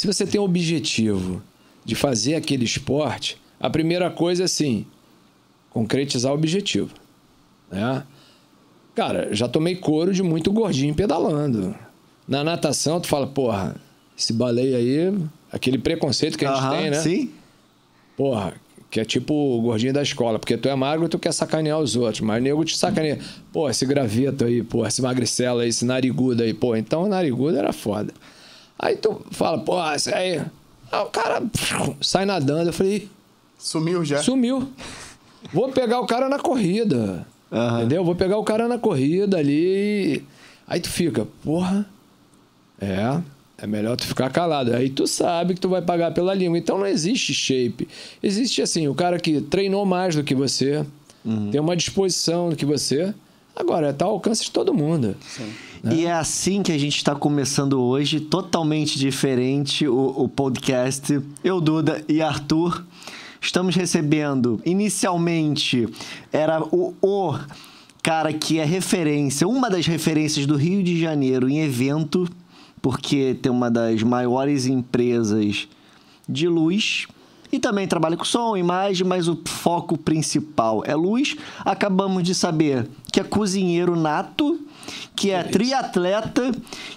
Se você tem o objetivo de fazer aquele esporte, a primeira coisa é assim, concretizar o objetivo. Né? Cara, já tomei couro de muito gordinho pedalando. Na natação, tu fala, porra, esse baleia aí, aquele preconceito que a gente tem, né? Sim. Porra, que é tipo o gordinho da escola, porque tu é magro e tu quer sacanear os outros, mas o nego te sacaneia. Pô, esse graveto aí, pô, esse magricela aí, esse narigudo aí, pô, então o narigudo era foda. Aí tu fala, pô, esse aí. Aí o cara sai nadando, eu falei, Sumiu já. sumiu. Vou pegar o cara na corrida. Aham. Entendeu? Vou pegar o cara na corrida ali. Aí tu fica, porra. É, é melhor tu ficar calado. Aí tu sabe que tu vai pagar pela língua. Então não existe shape. Existe assim, o cara que treinou mais do que você, tem uma disposição do que você. Agora, tá ao alcance de todo mundo. E é assim que a gente está começando hoje, totalmente diferente o, o podcast. Eu, Duda e Arthur estamos recebendo, inicialmente, era o, o cara que é referência, uma das referências do Rio de Janeiro em evento, porque tem uma das maiores empresas de luz. E também trabalha com som, imagem, mas o foco principal é luz. Acabamos de saber que é cozinheiro nato, que é triatleta,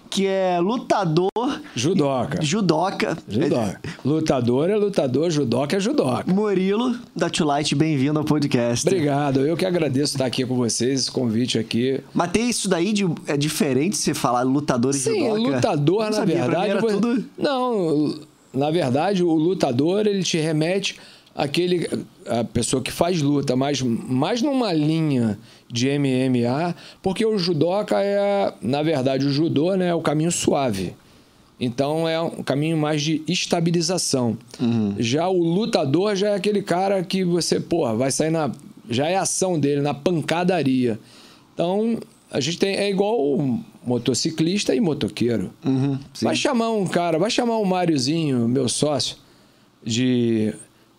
que é lutador, Judoca. judoca. Judoca. Lutador é lutador, judoca é judoca. Murilo, da Light, bem-vindo ao podcast. Obrigado. Eu que agradeço estar aqui com vocês, esse convite aqui. Mas tem isso daí de. É diferente você falar lutador e Sim, judoca? lutador, Não na verdade. era você- tudo... Não, na verdade, o lutador ele te remete àquele a pessoa que faz luta, mas mais numa linha de MMA, porque o judoca é, na verdade, o judô né, é o caminho suave. Então é um caminho mais de estabilização. Já o lutador já é aquele cara que você, porra, vai sair na. Já é ação dele, na pancadaria. Então, a gente tem. É igual o motociclista e motoqueiro. Uhum. Vai chamar um cara, vai chamar um Máriozinho, meu sócio, de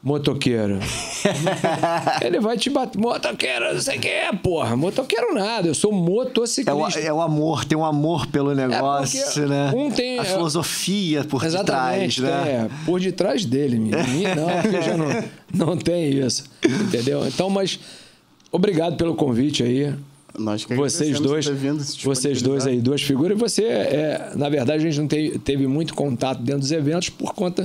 motoqueiro. Ele vai te bater. Motoqueiro, não sei o que é, porra. Motoqueiro nada, eu sou É o, motociclista. é o amor, tem um amor pelo negócio, porque né? um tem- A filosofia por Exatamente, detrás, né? é, por detrás dele. Mim não, porque já não, não tem isso. Entendeu? Então, mas obrigado pelo convite aí. Nós que Vocês agradecemos dois, se vocês dois aí, duas figuras. E você, é, na verdade, a gente não te- teve muito contato dentro dos eventos por conta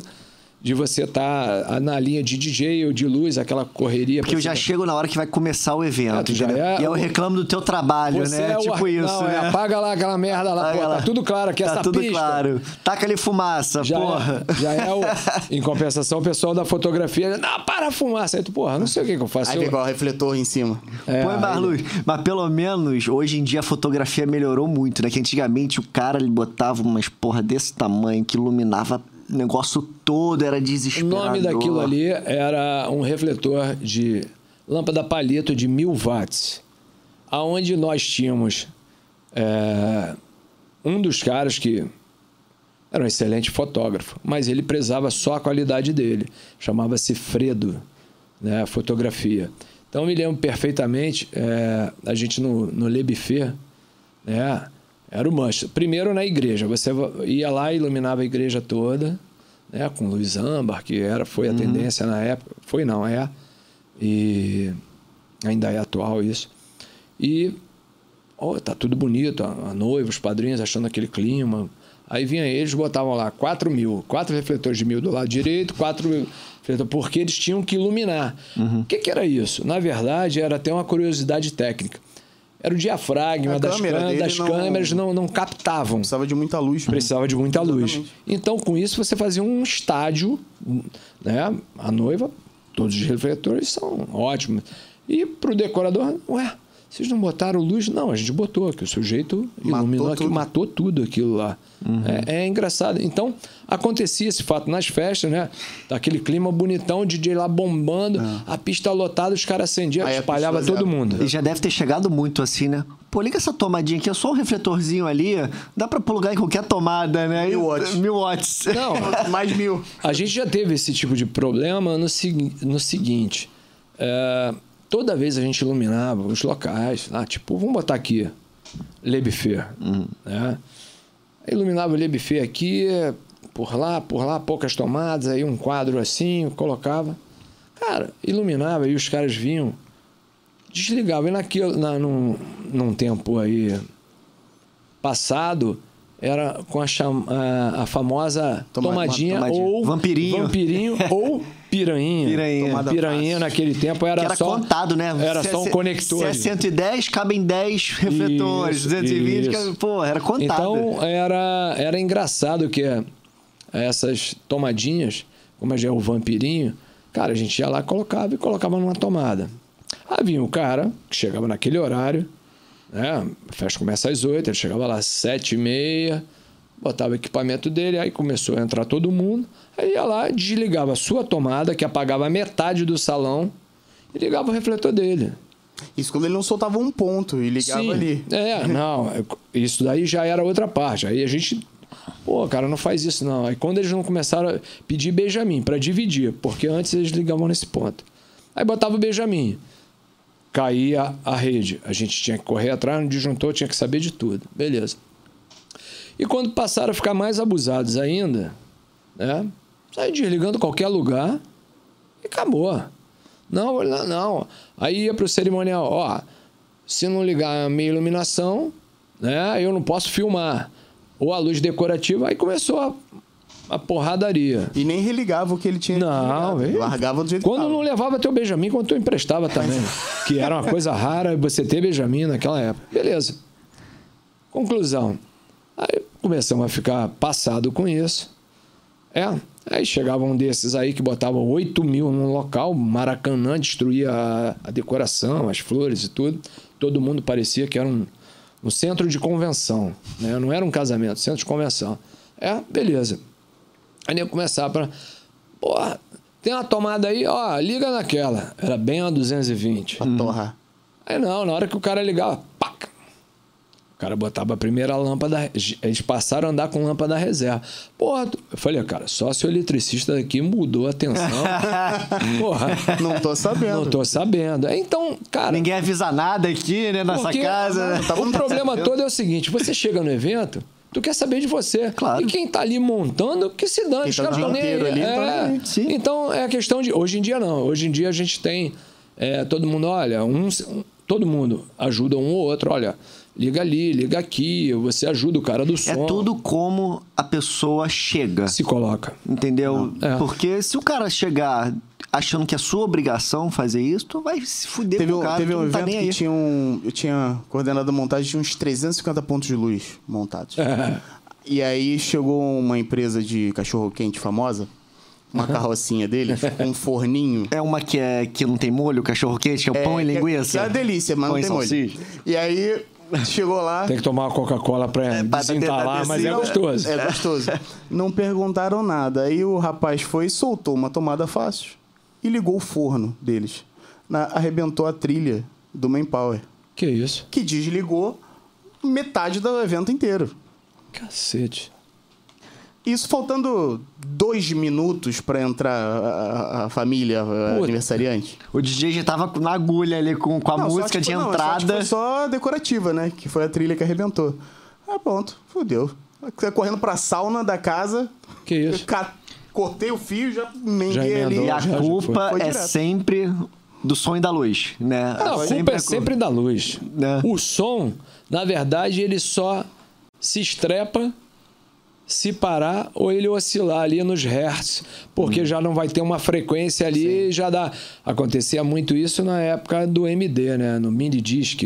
de você estar na linha de DJ ou de luz, aquela correria. Porque eu já pra- chego na hora que vai começar o evento. Entendeu? é e eu o- reclamo do teu trabalho, Você né? é tipo ar- isso, não, né? é, apaga lá aquela merda lá, Apaga pô, lá. tá tudo claro aqui, tá essa tudo pista. claro. Taca ali fumaça, Já porra. é, já é o. Em compensação, o pessoal da fotografia. Não, para a fumaça. Aí tu, porra, não sei o que, que eu faço. Aí Eu- vem igual o refletor em cima. É, Põe mais aí- luz. Mas pelo menos hoje em dia a fotografia melhorou muito, né? Que antigamente o cara ele botava umas porra desse tamanho que iluminava o negócio todo, era O desesperador. nome daquilo ali era um refletor de lâmpada palito de mil watts. Aonde nós tínhamos é, um dos caras que era um excelente fotógrafo, mas ele prezava só a qualidade dele. Chamava-se Fredo, né, fotografia. Então eu me lembro perfeitamente, é, a gente no, no Le Buffet, né, era o mancha. Primeiro na igreja, você ia lá e iluminava a igreja toda, né, com luz âmbar, que era, foi a tendência na época. Foi não, é. E ainda é atual isso. E ó, tá tudo bonito, a, a noiva, os padrinhos achando aquele clima. Aí vinha eles, botavam lá 4 mil, quatro refletores de mil do lado direito, quatro refletores, porque eles tinham que iluminar. O que, que era isso? Na verdade, era até uma curiosidade técnica. Era o diafragma A das, câmera dele das não- câmeras não, não captavam. Precisava de muita luz. Precisava de muita luz. Exatamente. Então, com isso, você fazia um estádio, né? A noiva, todos os refletores são ótimos. E pro decorador, ué, vocês não botaram luz? Não, a gente botou, que o sujeito iluminou Matou aquilo, tudo. matou tudo aquilo lá. É, é engraçado. Então, acontecia esse fato nas festas, né? Daquele clima bonitão, o DJ lá bombando, a pista lotada, os caras acendiam, Aí espalhava todo zero. mundo. E já deve ter chegado muito assim, né? Pô, liga essa tomadinha aqui, é só um refletorzinho ali, dá pra plugar em qualquer tomada, né? Mil watts. Mil watts. Não, Mais mil. A gente já teve esse tipo de problema no, no seguinte: é, toda vez a gente iluminava os locais, ah, tipo, vamos botar aqui, Le Buffet. Né? Aí iluminava o Le Buffet aqui, por lá, por lá, poucas tomadas, aí um quadro assim, colocava. Cara, iluminava e os caras vinham, desligavam. E naquilo, na, num, num tempo aí passado, era com a, cham, a, a famosa Toma- tomadinha, tomadinha. ou Vampirinho. vampirinho ou piranha. Piranha. Tomada Piranha fácil. naquele tempo era, Que era só contado, né? Era Se só um conector. Se é 110, cabem 10 refletores. Isso, 220, isso. cabe- pô, era contado. Então era, era engraçado que essas tomadinhas, como já é o vampirinho, cara, a gente ia lá, colocava e colocava numa tomada. Aí vinha o cara, que chegava naquele horário, né? A festa começa às 8, ele chegava lá às 7 e meia, botava o equipamento dele, aí começou a entrar todo mundo, aí ia lá, desligava a sua tomada, que apagava metade do salão, e ligava o refletor dele. Isso quando ele não soltava um ponto e ligava Sim. ali. É, não, é- isso daí já era outra parte. Aí a gente, pô, cara, não faz isso não. Aí quando eles não começaram a pedir Benjamin para dividir, porque antes eles ligavam nesse ponto. Aí botava o Benjamin. Caía a rede. A gente tinha que correr atrás no disjuntor, tinha que saber de tudo. Beleza. E quando passaram a ficar mais abusados ainda, né? Saí desligando qualquer lugar e acabou. Não, não, não. Aí ia pro cerimonial, ó, se não ligar a minha iluminação, né, eu não posso filmar. Ou a luz decorativa, aí começou a, a porradaria. E nem religava o que ele tinha Não, ele- largava do jeito Quando não levava teu Benjamin, quando tu emprestava também. que era uma coisa rara você ter Benjamin naquela época. Beleza. Conclusão. Aí começamos a ficar passado com isso. É. Aí chegava um desses aí que botava 8 mil no local, Maracanã, destruía a, a decoração, as flores e tudo. Todo mundo parecia que era um, um centro de convenção. Né? Não era um casamento, centro de convenção. É, beleza. Aí nem começar para. Porra, tem uma tomada aí, ó, liga naquela. Era bem a 220. Pra torrar. Aí não, na hora que o cara ligava, pac! O cara botava a primeira lâmpada, eles passaram a andar com lâmpada reserva. Porra, eu falei, cara, só se o eletricista daqui mudou a tensão. Porra, Não tô sabendo. não tô sabendo. Então, cara. Ninguém avisa nada aqui, né, nessa porque casa. né? O problema todo é o seguinte: você chega no evento. Tu quer saber de você. Claro. E quem tá ali montando, que se dane. Os o caras dia tão nem ali, tá É. Então é a questão de. Hoje em dia não. Hoje em dia a gente tem. é, todo mundo, olha, um- todo mundo ajuda um ou outro. Olha, liga ali, liga aqui. Você ajuda o cara do som. É tudo como a pessoa chega. Se coloca. Entendeu? É. Porque se o cara chegar achando que é sua obrigação fazer isso, tu vai se fuder Teve, com o cara teve um tá evento que aí. tinha um. Eu tinha coordenado a montagem, tinha uns 350 pontos de luz montados. E aí chegou uma empresa de cachorro-quente famosa, uma carrocinha deles, com um forninho. É uma que, é, que não tem molho, cachorro quente, que é o pão e é- linguiça. Que é uma delícia, mas Pão não tem molho. E aí chegou lá. Tem que tomar uma Coca-Cola pra pra desentalar, mas é descer. gostoso. É gostoso. Não perguntaram nada. Aí o rapaz foi e soltou uma tomada fácil e ligou o forno deles. Na- arrebentou a trilha do Manpower, Que isso? que desligou metade do evento inteiro. Cacete. Isso faltando dois minutos para entrar a, a- a família a Puta. aniversariante. O DJ já tava na agulha ali com, com a Não, só, música tipo, de não, só, entrada. tipo, só decorativa, né? Que foi a trilha que arrebentou. Ah, pronto. Fudeu. Correndo pra sauna da casa. Que isso? Cortei o fio, já Já emendei ali. E a Já, já culpa. Foi é sempre do som e da luz, né? Não, a culpa é sempre da luz. Né? O som, na verdade, ele só se estrepa se parar ou ele oscilar ali nos hertz, porque já não vai ter uma frequência ali e já dá. Acontecia muito isso na época do MD, né? No mini disc.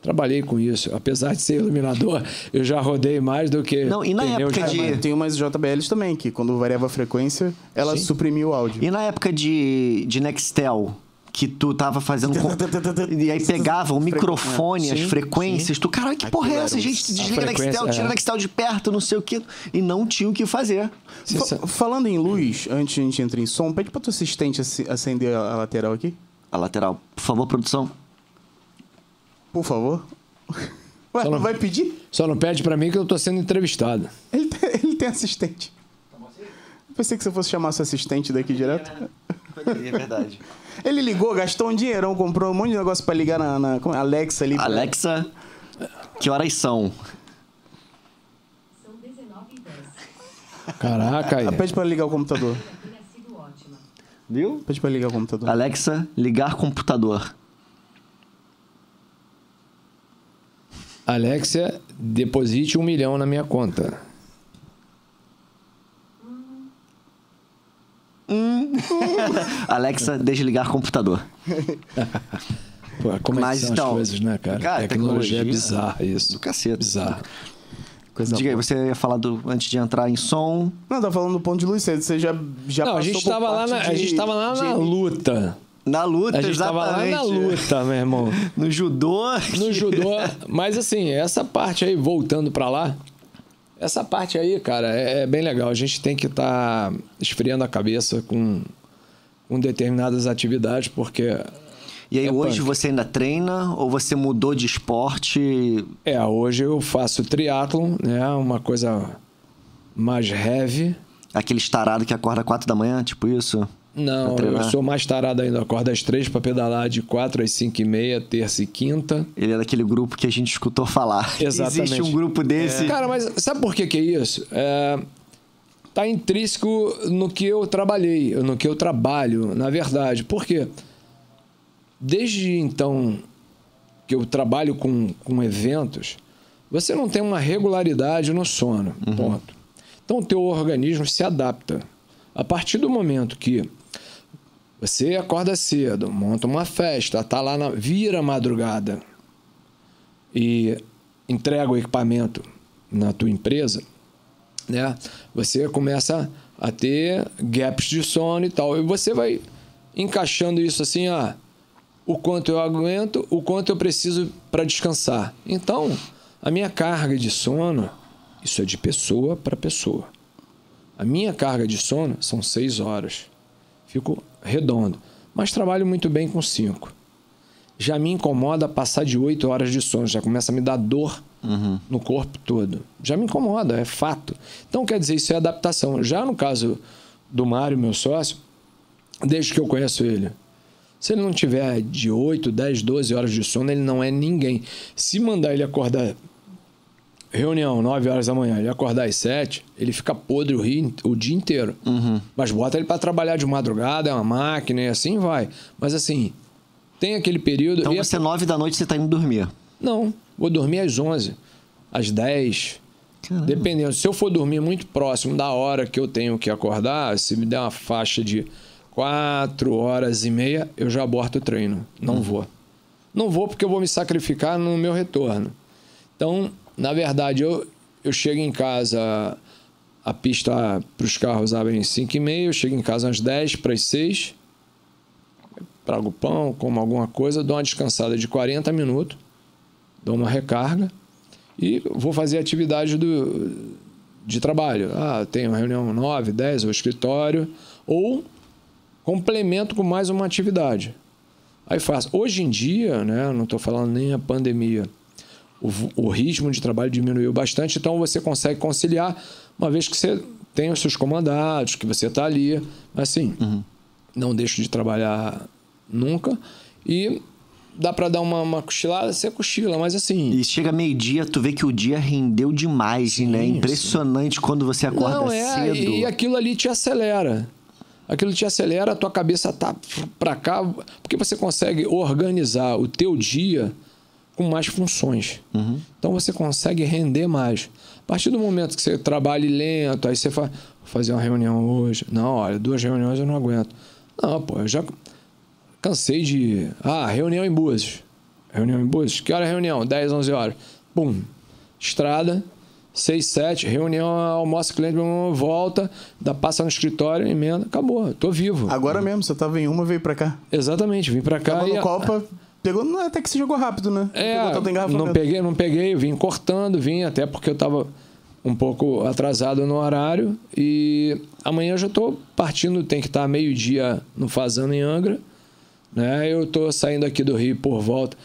Trabalhei com isso. Apesar de ser iluminador, eu já rodei mais do que. Não, e na época de de-. Tem umas JBLs também, que quando variava a frequência, ela Sim. suprimiu o áudio. E na época de, de Nextel, que tu tava fazendo. com- e aí pegava o microfone, as Sim, frequências, tu, caralho, que porra é essa? Gente, desliga Nextel, tira é. Nextel de perto, não sei o quê. E não tinha o que fazer. Fa- falando em luz, antes de a gente entrar em som, pede pra tua assistente ace- acender a lateral aqui. A lateral, por favor, produção. Por favor. Ué, Só não não- vai pedir? Só não pede pra mim que eu tô sendo entrevistado. Ele tem, ele tem assistente. Pensei que você fosse chamar seu assistente daqui direto. É verdade. Ele ligou, gastou um dinheirão, comprou um monte de negócio pra ligar na, na é? Alexa ali. Alexa, que horas são? São 19 e 10. Caraca, aí. Pede pra ligar o computador. Viu? Pede pra ligar o computador. Alexa, ligar computador. Alexia, deposite um milhão na minha conta. Alexa, desligar computador. Pô, como Mas é que são então, as coisas, né, cara? cara, tecnologia, é tecnologia bizarra isso. do cacete. Bizarro. Coisa Diga aí, você ia falar do, antes de entrar em som. Não, tá falando do ponto de luz. Você você já, já Não, a passou gente por tava lá parte na, a gente tava lá de- na luta. Na luta, A gente tava lá exatamente. na luta, meu irmão. No judô. No judô. Mas assim, essa parte aí, voltando pra lá, essa parte aí, cara, é, é bem legal. A gente tem que estar esfriando a cabeça com, com determinadas atividades, porque E aí, É hoje punk. você ainda treina ou você mudou de esporte? É, hoje eu faço triatlon, né? Uma coisa mais heavy. Aquele estarado que acorda 4 da manhã, tipo isso? Não, eu sou mais tarado ainda. Eu Acordo às três para pedalar de quatro às cinco e meia, terça e quinta. Ele é daquele grupo que a gente escutou falar. Exatamente. Existe um grupo desse. Cara, mas sabe por que que é isso? É, tá intrínseco no que eu trabalhei, no que eu trabalho, na verdade. Por quê? Desde então que eu trabalho com, com eventos, você não tem uma regularidade no sono. Ponto. Então, o teu organismo se adapta. A partir do momento que você acorda cedo, monta uma festa, tá lá na vira madrugada e entrega o equipamento na tua empresa, né? Você começa a ter gaps de sono e tal. E você vai encaixando isso assim, ah, o quanto eu aguento, o quanto eu preciso para descansar. Então, a minha carga de sono, isso é de pessoa para pessoa. A minha carga de sono são seis horas. Fico redondo. Mas trabalho muito bem com cinco. Já me incomoda passar de oito horas de sono. Já começa a me dar dor no corpo todo. Já me incomoda, é fato. Então, quer dizer, isso é adaptação. Já no caso do Mário, meu sócio, desde que eu conheço ele, se ele não tiver de 8, 10, 12 horas de sono, ele não é ninguém. Se mandar ele acordar reunião 9 horas da manhã, ele acordar às 7, ele fica podre o, ri- o dia inteiro. Mas bota ele para trabalhar de madrugada, é uma máquina e assim vai. Mas assim, tem aquele período. Então é- você, 9 da noite, você tá indo dormir. Não, vou dormir às 11, às 10. Caramba. Dependendo. Se eu for dormir muito próximo da hora que eu tenho que acordar, se me der uma faixa de 4 horas e meia, eu já aborto o treino. Não vou. Não vou porque eu vou me sacrificar no meu retorno. Então, na verdade, eu, eu chego em casa, a pista para os carros abre às 5 e meia, eu chego em casa às 10 para as 6, trago pão, como alguma coisa, dou uma descansada de 40 minutos, dou uma recarga e vou fazer atividade do, de trabalho. Ah, tenho reunião 9, 10, ou escritório, ou complemento com mais uma atividade. Aí faço. Hoje em dia, né, não estou falando nem a pandemia, o, o ritmo de trabalho diminuiu bastante, então você consegue conciliar, uma vez que você tem os seus comandados, que você está ali, assim, não deixo de trabalhar nunca. E dá para dar uma, uma cochilada, você cochila, mas assim. E chega meio-dia, tu vê que o dia rendeu demais, né? Sim, Impressionante quando você acorda Não, é, cedo. e aquilo ali te acelera. Aquilo te acelera, a tua cabeça tá para cá, porque você consegue organizar o teu dia com mais funções. Uhum. Então você consegue render mais. A partir do momento que você trabalha lento, aí você fala, vou fazer uma reunião hoje. Não, olha, duas reuniões eu não aguento. Não, pô, eu já cansei de. Ah, reunião em Búzios. Reunião em Búzios? Que hora é a reunião? 10, 11 horas. Pum. Estrada. 6, 7, reunião, almoço, cliente, volta, dá, passa no escritório, emenda, acabou, tô vivo. Agora mesmo, você tava em uma, veio pra cá. Exatamente, vim pra cá Tava e. no Copa, pegou. Não, até que você jogou rápido, né? É, não peguei, não peguei, vim cortando, vim até porque eu tava um pouco atrasado no horário e amanhã eu já tô partindo, tem que estar meio-dia no Fazano em Angra, né? Eu tô saindo aqui do Rio por volta.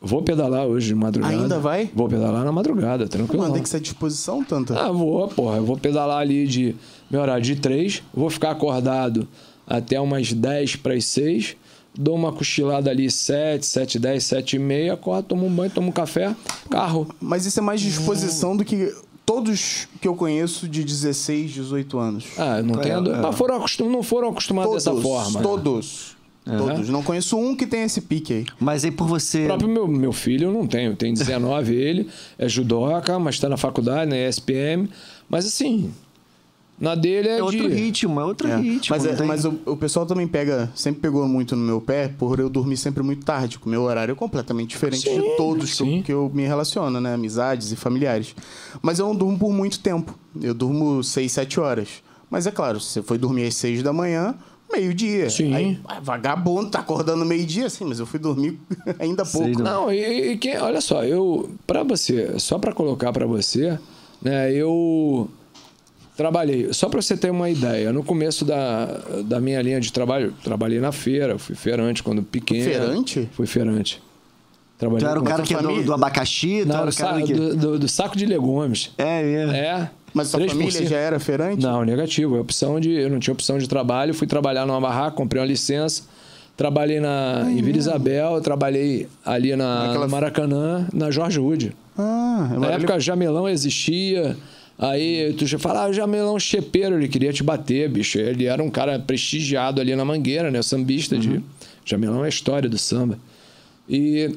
Vou pedalar hoje de madrugada. Ainda vai? Vou pedalar na madrugada, tranquilo. Mano, tem que ser à disposição, tanta. Ah, vou, porra. Eu vou pedalar ali de meu horário de 3, vou ficar acordado até umas 10 para as 6, dou uma cochilada ali 7, 7, 10, 7 e meia, acordo, tomo um banho, tomo um café, carro. Mas isso é mais disposição do que todos que eu conheço de 16, 18 anos. Ah, não tem. É, é. Mas foram acostum, não foram acostumados todos, dessa forma. Todos. Todos. Não conheço um que tem esse pique aí. Mas aí por você. O próprio meu, meu filho eu não tenho. Tem 19 ele, é judoca, mas está na faculdade, na ESPM. Mas assim, na dele é, É outro de... ritmo, é outro É. ritmo. Mas, é- tem- mas o, o pessoal também pega, sempre pegou muito no meu pé por eu dormir sempre muito tarde. que O meu horário é completamente diferente Sim, de todos que eu, que eu me relaciono, né? Amizades e familiares. Mas eu não durmo por muito tempo. Eu durmo 6, 7 horas. Mas é claro, se você foi dormir às 6 da manhã, meio-dia. Sim. Aí, ah, vagabundo, tá acordando meio-dia, sim, mas eu fui dormir ainda há pouco. Não, e, e quem- olha só, eu para você, só para colocar para você, né, eu trabalhei, só para você ter uma ideia, no começo da, da minha linha de trabalho, trabalhei na feira, fui feirante quando pequeno. Feirante? Fui feirante. Trabalhei Tu era o cara que é do, do abacaxi, Não, era do, o cara sa- do do, do- saco de legumes. É mesmo. É. Mas sua 3%. família já era feirante? Não, negativo. É opção de, eu não tinha opção de trabalho. Fui trabalhar numa barraca, comprei uma licença. Trabalhei na, em Vila Isabel, trabalhei ali na, Naquela- Maracanã, na Jorge Wood. Ah, Na época, jamelão existia. Aí tu já fala, ah, jamelão chepeiro, ele queria te bater, bicho. Ele era um cara prestigiado ali na Mangueira, né? Sambista de. Jamelão é a história do samba. E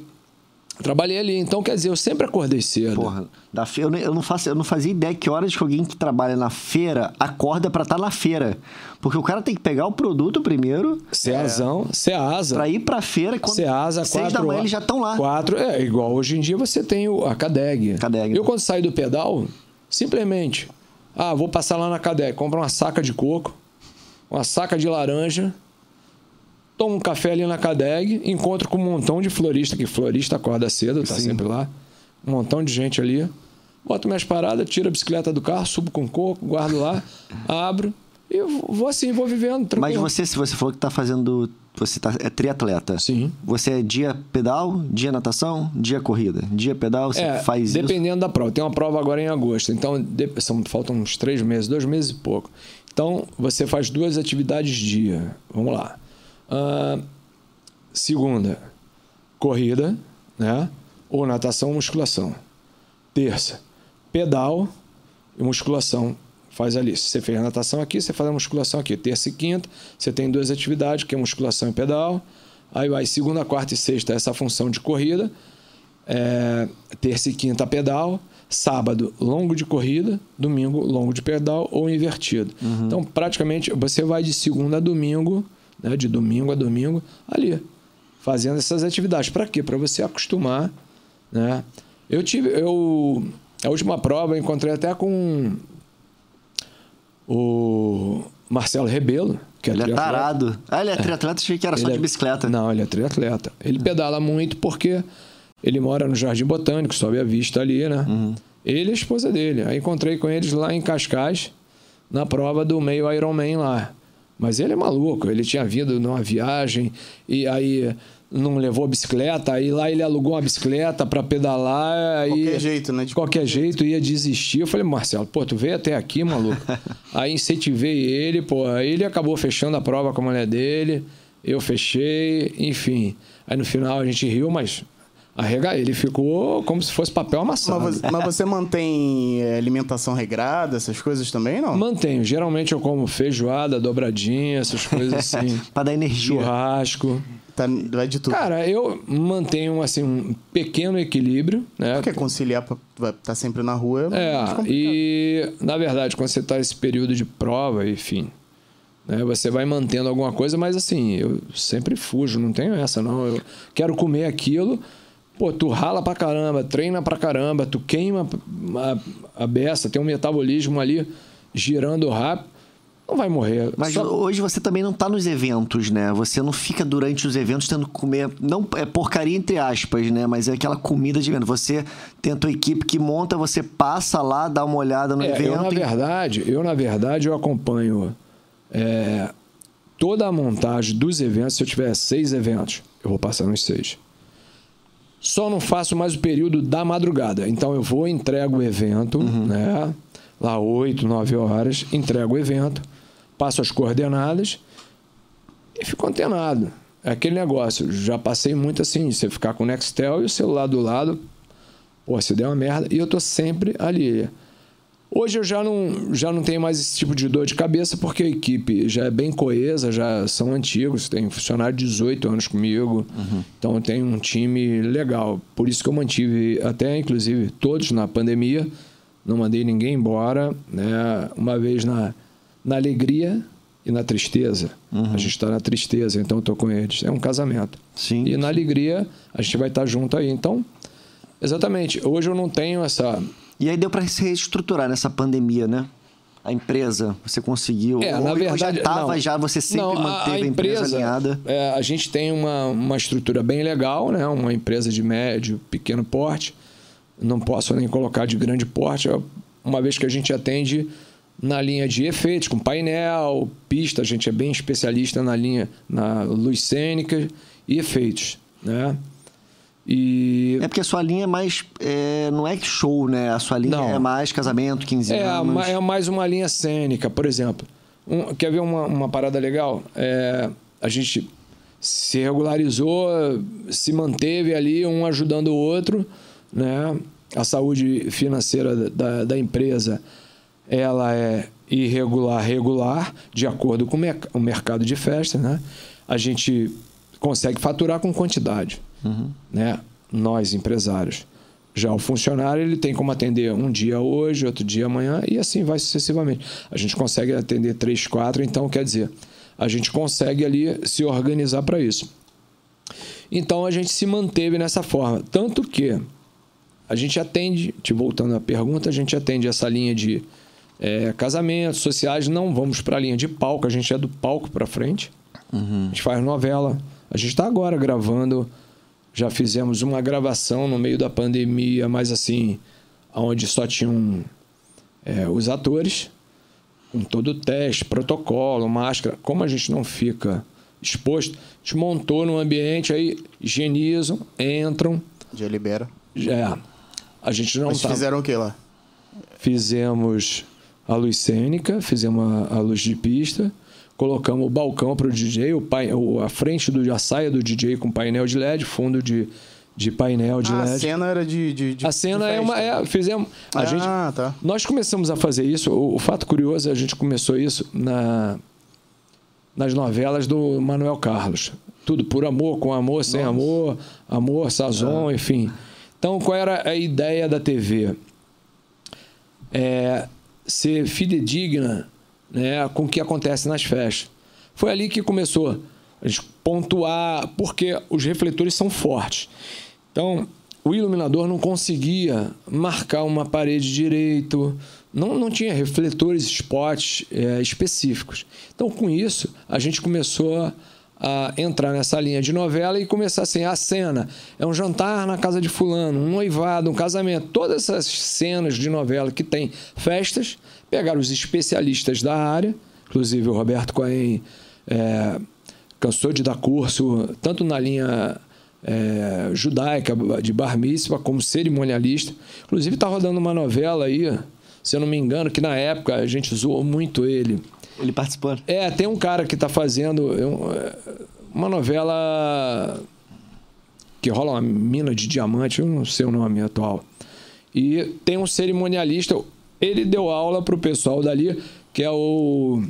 trabalhei ali. Então, quer dizer, eu sempre acordei cedo. Porra, da fe... eu, não- eu não faço, eu não fazia ideia que horas que alguém que trabalha na feira acorda pra estar na feira. Porque o cara tem que pegar o produto primeiro Ceazão, Ceasa. pra ir pra feira e quando Ceasa, seis quatro da manhã eles já estão lá. Quatro, é igual hoje em dia você tem o, a Cadeg. Cadeg, Eu né? quando saio do pedal, simplesmente, ah, vou passar lá na Cadeg, compro uma saca de coco, uma saca de laranja, tomo um café ali na Cadeg, encontro com um montão de florista, que florista acorda cedo, tá Sim. sempre lá. Um montão de gente ali. Boto minhas paradas, tiro a bicicleta do carro, subo com coco, guardo lá, abro eu vou assim, vou vivendo. Mas tranquilo. você, se você falou que tá fazendo. Você tá, é triatleta. Sim. Você é dia pedal, dia natação, dia corrida. Dia pedal, você É, faz isso. dependendo da prova. Tem uma prova agora em agosto, então de- são, faltam uns três meses, dois meses e pouco. Então você faz duas atividades dia. Vamos lá. Ah, segunda, corrida, né? Ou natação ou musculação. Terça, pedal e musculação. Faz ali. Se você fez a natação aqui, você faz a musculação aqui. Terça e quinta, você tem duas atividades, que é musculação e pedal. Aí vai segunda, quarta e sexta, essa função de corrida. É, terça e quinta pedal, sábado longo de corrida, domingo longo de pedal ou invertido. Então, praticamente, você vai de segunda a domingo, né, de domingo a domingo, ali, fazendo essas atividades. Para quê? Para você acostumar. Né? Eu tive. Eu, a última prova eu encontrei até com o Marcelo Rebelo, que é Ele é triatleta. tarado. Ah, ele é triatleta, achei que era só Ele de é- bicicleta. Não, ele é triatleta. Ele pedala muito porque ele mora no Jardim Botânico, sobe a vista ali, né? Uhum. Ele e a esposa dele. Aí encontrei com eles lá em Cascais, na prova do meio Ironman lá. Mas ele é maluco, ele tinha vindo numa viagem e aí não levou a bicicleta, aí lá ele alugou uma bicicleta para pedalar. Aí, Qualquer jeito, né? De qualquer jeito ia desistir. Eu falei, Marcelo, pô, tu veio até aqui, maluco. aí incentivei ele, pô, aí ele acabou fechando a prova com a mulher dele, eu fechei, enfim. Aí no final a gente riu, mas arrega ele ficou como se fosse papel amassado. Mas você, mas você mantém é, alimentação regrada, essas coisas também, não? Mantenho. Geralmente eu como feijoada, dobradinha, essas coisas assim. Pra dar energia. Churrasco. Tá, vai de tudo. Cara, eu mantenho assim um pequeno equilíbrio, né? Porque conciliar pra estar tá sempre na rua é, É, e na verdade, quando você está nesse período de prova, enfim, né, você vai mantendo alguma coisa, mas assim, eu sempre fujo, não tenho essa, não. Eu quero comer aquilo, pô, tu rala pra caramba, treina pra caramba, tu queima a, a beça, tem um metabolismo ali girando rápido, não vai morrer. Mas Só- hoje você também não tá nos eventos, né? Você não fica durante os eventos tendo que comer. Não é porcaria entre aspas, né? Mas é aquela comida de evento. Você tem a tua equipe que monta, você passa lá, dá uma olhada no É, evento. eu na e- verdade, eu na verdade eu acompanho é, toda a montagem dos eventos. Se eu tiver seis eventos, eu vou passar nos seis. Só não faço mais o período da madrugada. Então eu vou, entrego o evento, né? Lá 8, 9 horas, entrego o evento, passo as coordenadas e fico antenado. É aquele negócio. Já passei muito assim, você ficar com o Nextel e o celular do lado, pô, se der uma merda. E eu tô sempre ali. Hoje eu já não, já não tenho mais esse tipo de dor de cabeça, porque a equipe já é bem coesa, já são antigos, tem funcionário de 18 anos comigo, uhum. então eu tenho um time legal. Por isso que eu mantive até, inclusive, todos na pandemia, não mandei ninguém embora, né? uma vez na, na alegria e na tristeza. Uhum. A gente está na tristeza, então eu estou com eles. É um casamento. Sim, e na alegria, a gente vai estar tá junto aí. Então, exatamente, hoje eu não tenho essa e aí deu para se reestruturar nessa pandemia, né? A empresa, você conseguiu. É, na verdade. Já estava, já você sempre não, manteve a, a, empresa, a empresa alinhada. É, a gente tem uma, uma estrutura bem legal, né? Uma empresa de médio, pequeno porte. Não posso nem colocar de grande porte, uma vez que a gente atende na linha de efeitos, com painel, pista, a gente é bem especialista na linha na luz cênica e efeitos, né? E... É porque a sua linha é mais. É, não é show, né? A sua linha não. é mais casamento, 15 é, anos. É mais uma linha cênica, por exemplo. Um, quer ver uma, uma parada legal? É, a gente se regularizou, se manteve ali, um ajudando o outro, né? A saúde financeira da, da empresa, ela é irregular, regular, de acordo com o mercado de festa, né? A gente consegue faturar com quantidade uhum. né? Nós, empresários. Já o funcionário, ele tem como atender um dia hoje, outro dia amanhã, e assim vai sucessivamente. A gente consegue atender três, quatro, então quer dizer, a gente consegue ali se organizar para isso. Então a gente se manteve nessa forma. Tanto que a gente atende, te voltando à pergunta, a gente atende essa linha de é, casamentos sociais, não vamos para a linha de palco, a gente é do palco para frente. Uhum. A gente faz novela. A gente está agora gravando já fizemos uma gravação no meio da pandemia, mas assim, onde só tinham é, os atores, com todo o teste, protocolo, máscara. Como a gente não fica exposto, a gente montou no ambiente, aí higienizam, entram. Já libera. É. A gente não Mas tá... fizeram o que lá? Fizemos a luz cênica, fizemos a, a luz de pista colocamos o balcão para o DJ, o pai, a frente do a saia do DJ com painel de LED, fundo de, de painel de ah, LED. A cena era de, de, de a cena de é uma é, fizemos a ah, gente tá. nós começamos a fazer isso. O, o, fato curioso é a gente começou isso na nas novelas do Manuel Carlos. Tudo por amor, com amor, sem Nossa. amor, amor, sazon, ah. enfim. Então, qual era a ideia da TV? É ser fidedigna né, com o que acontece nas festas. Foi ali que começou a gente pontuar, porque os refletores são fortes. Então, o iluminador não conseguia marcar uma parede direito, não, não tinha refletores, spots é, específicos. Então, com isso, a gente começou a entrar nessa linha de novela e começar assim, a cena. É um jantar na casa de fulano, um noivado, um casamento, todas essas cenas de novela que tem festas, pegaram os especialistas da área, inclusive o Roberto Cohen é, cansou de dar curso tanto na linha é, judaica de bar mitzvah como cerimonialista, inclusive está rodando uma novela aí, se eu não me engano, que na época a gente zoou muito ele, ele participou. É, tem um cara que está fazendo é, uma novela que rola uma mina de diamante, eu não sei o nome atual. E tem um cerimonialista, ele deu aula para o pessoal dali, que é o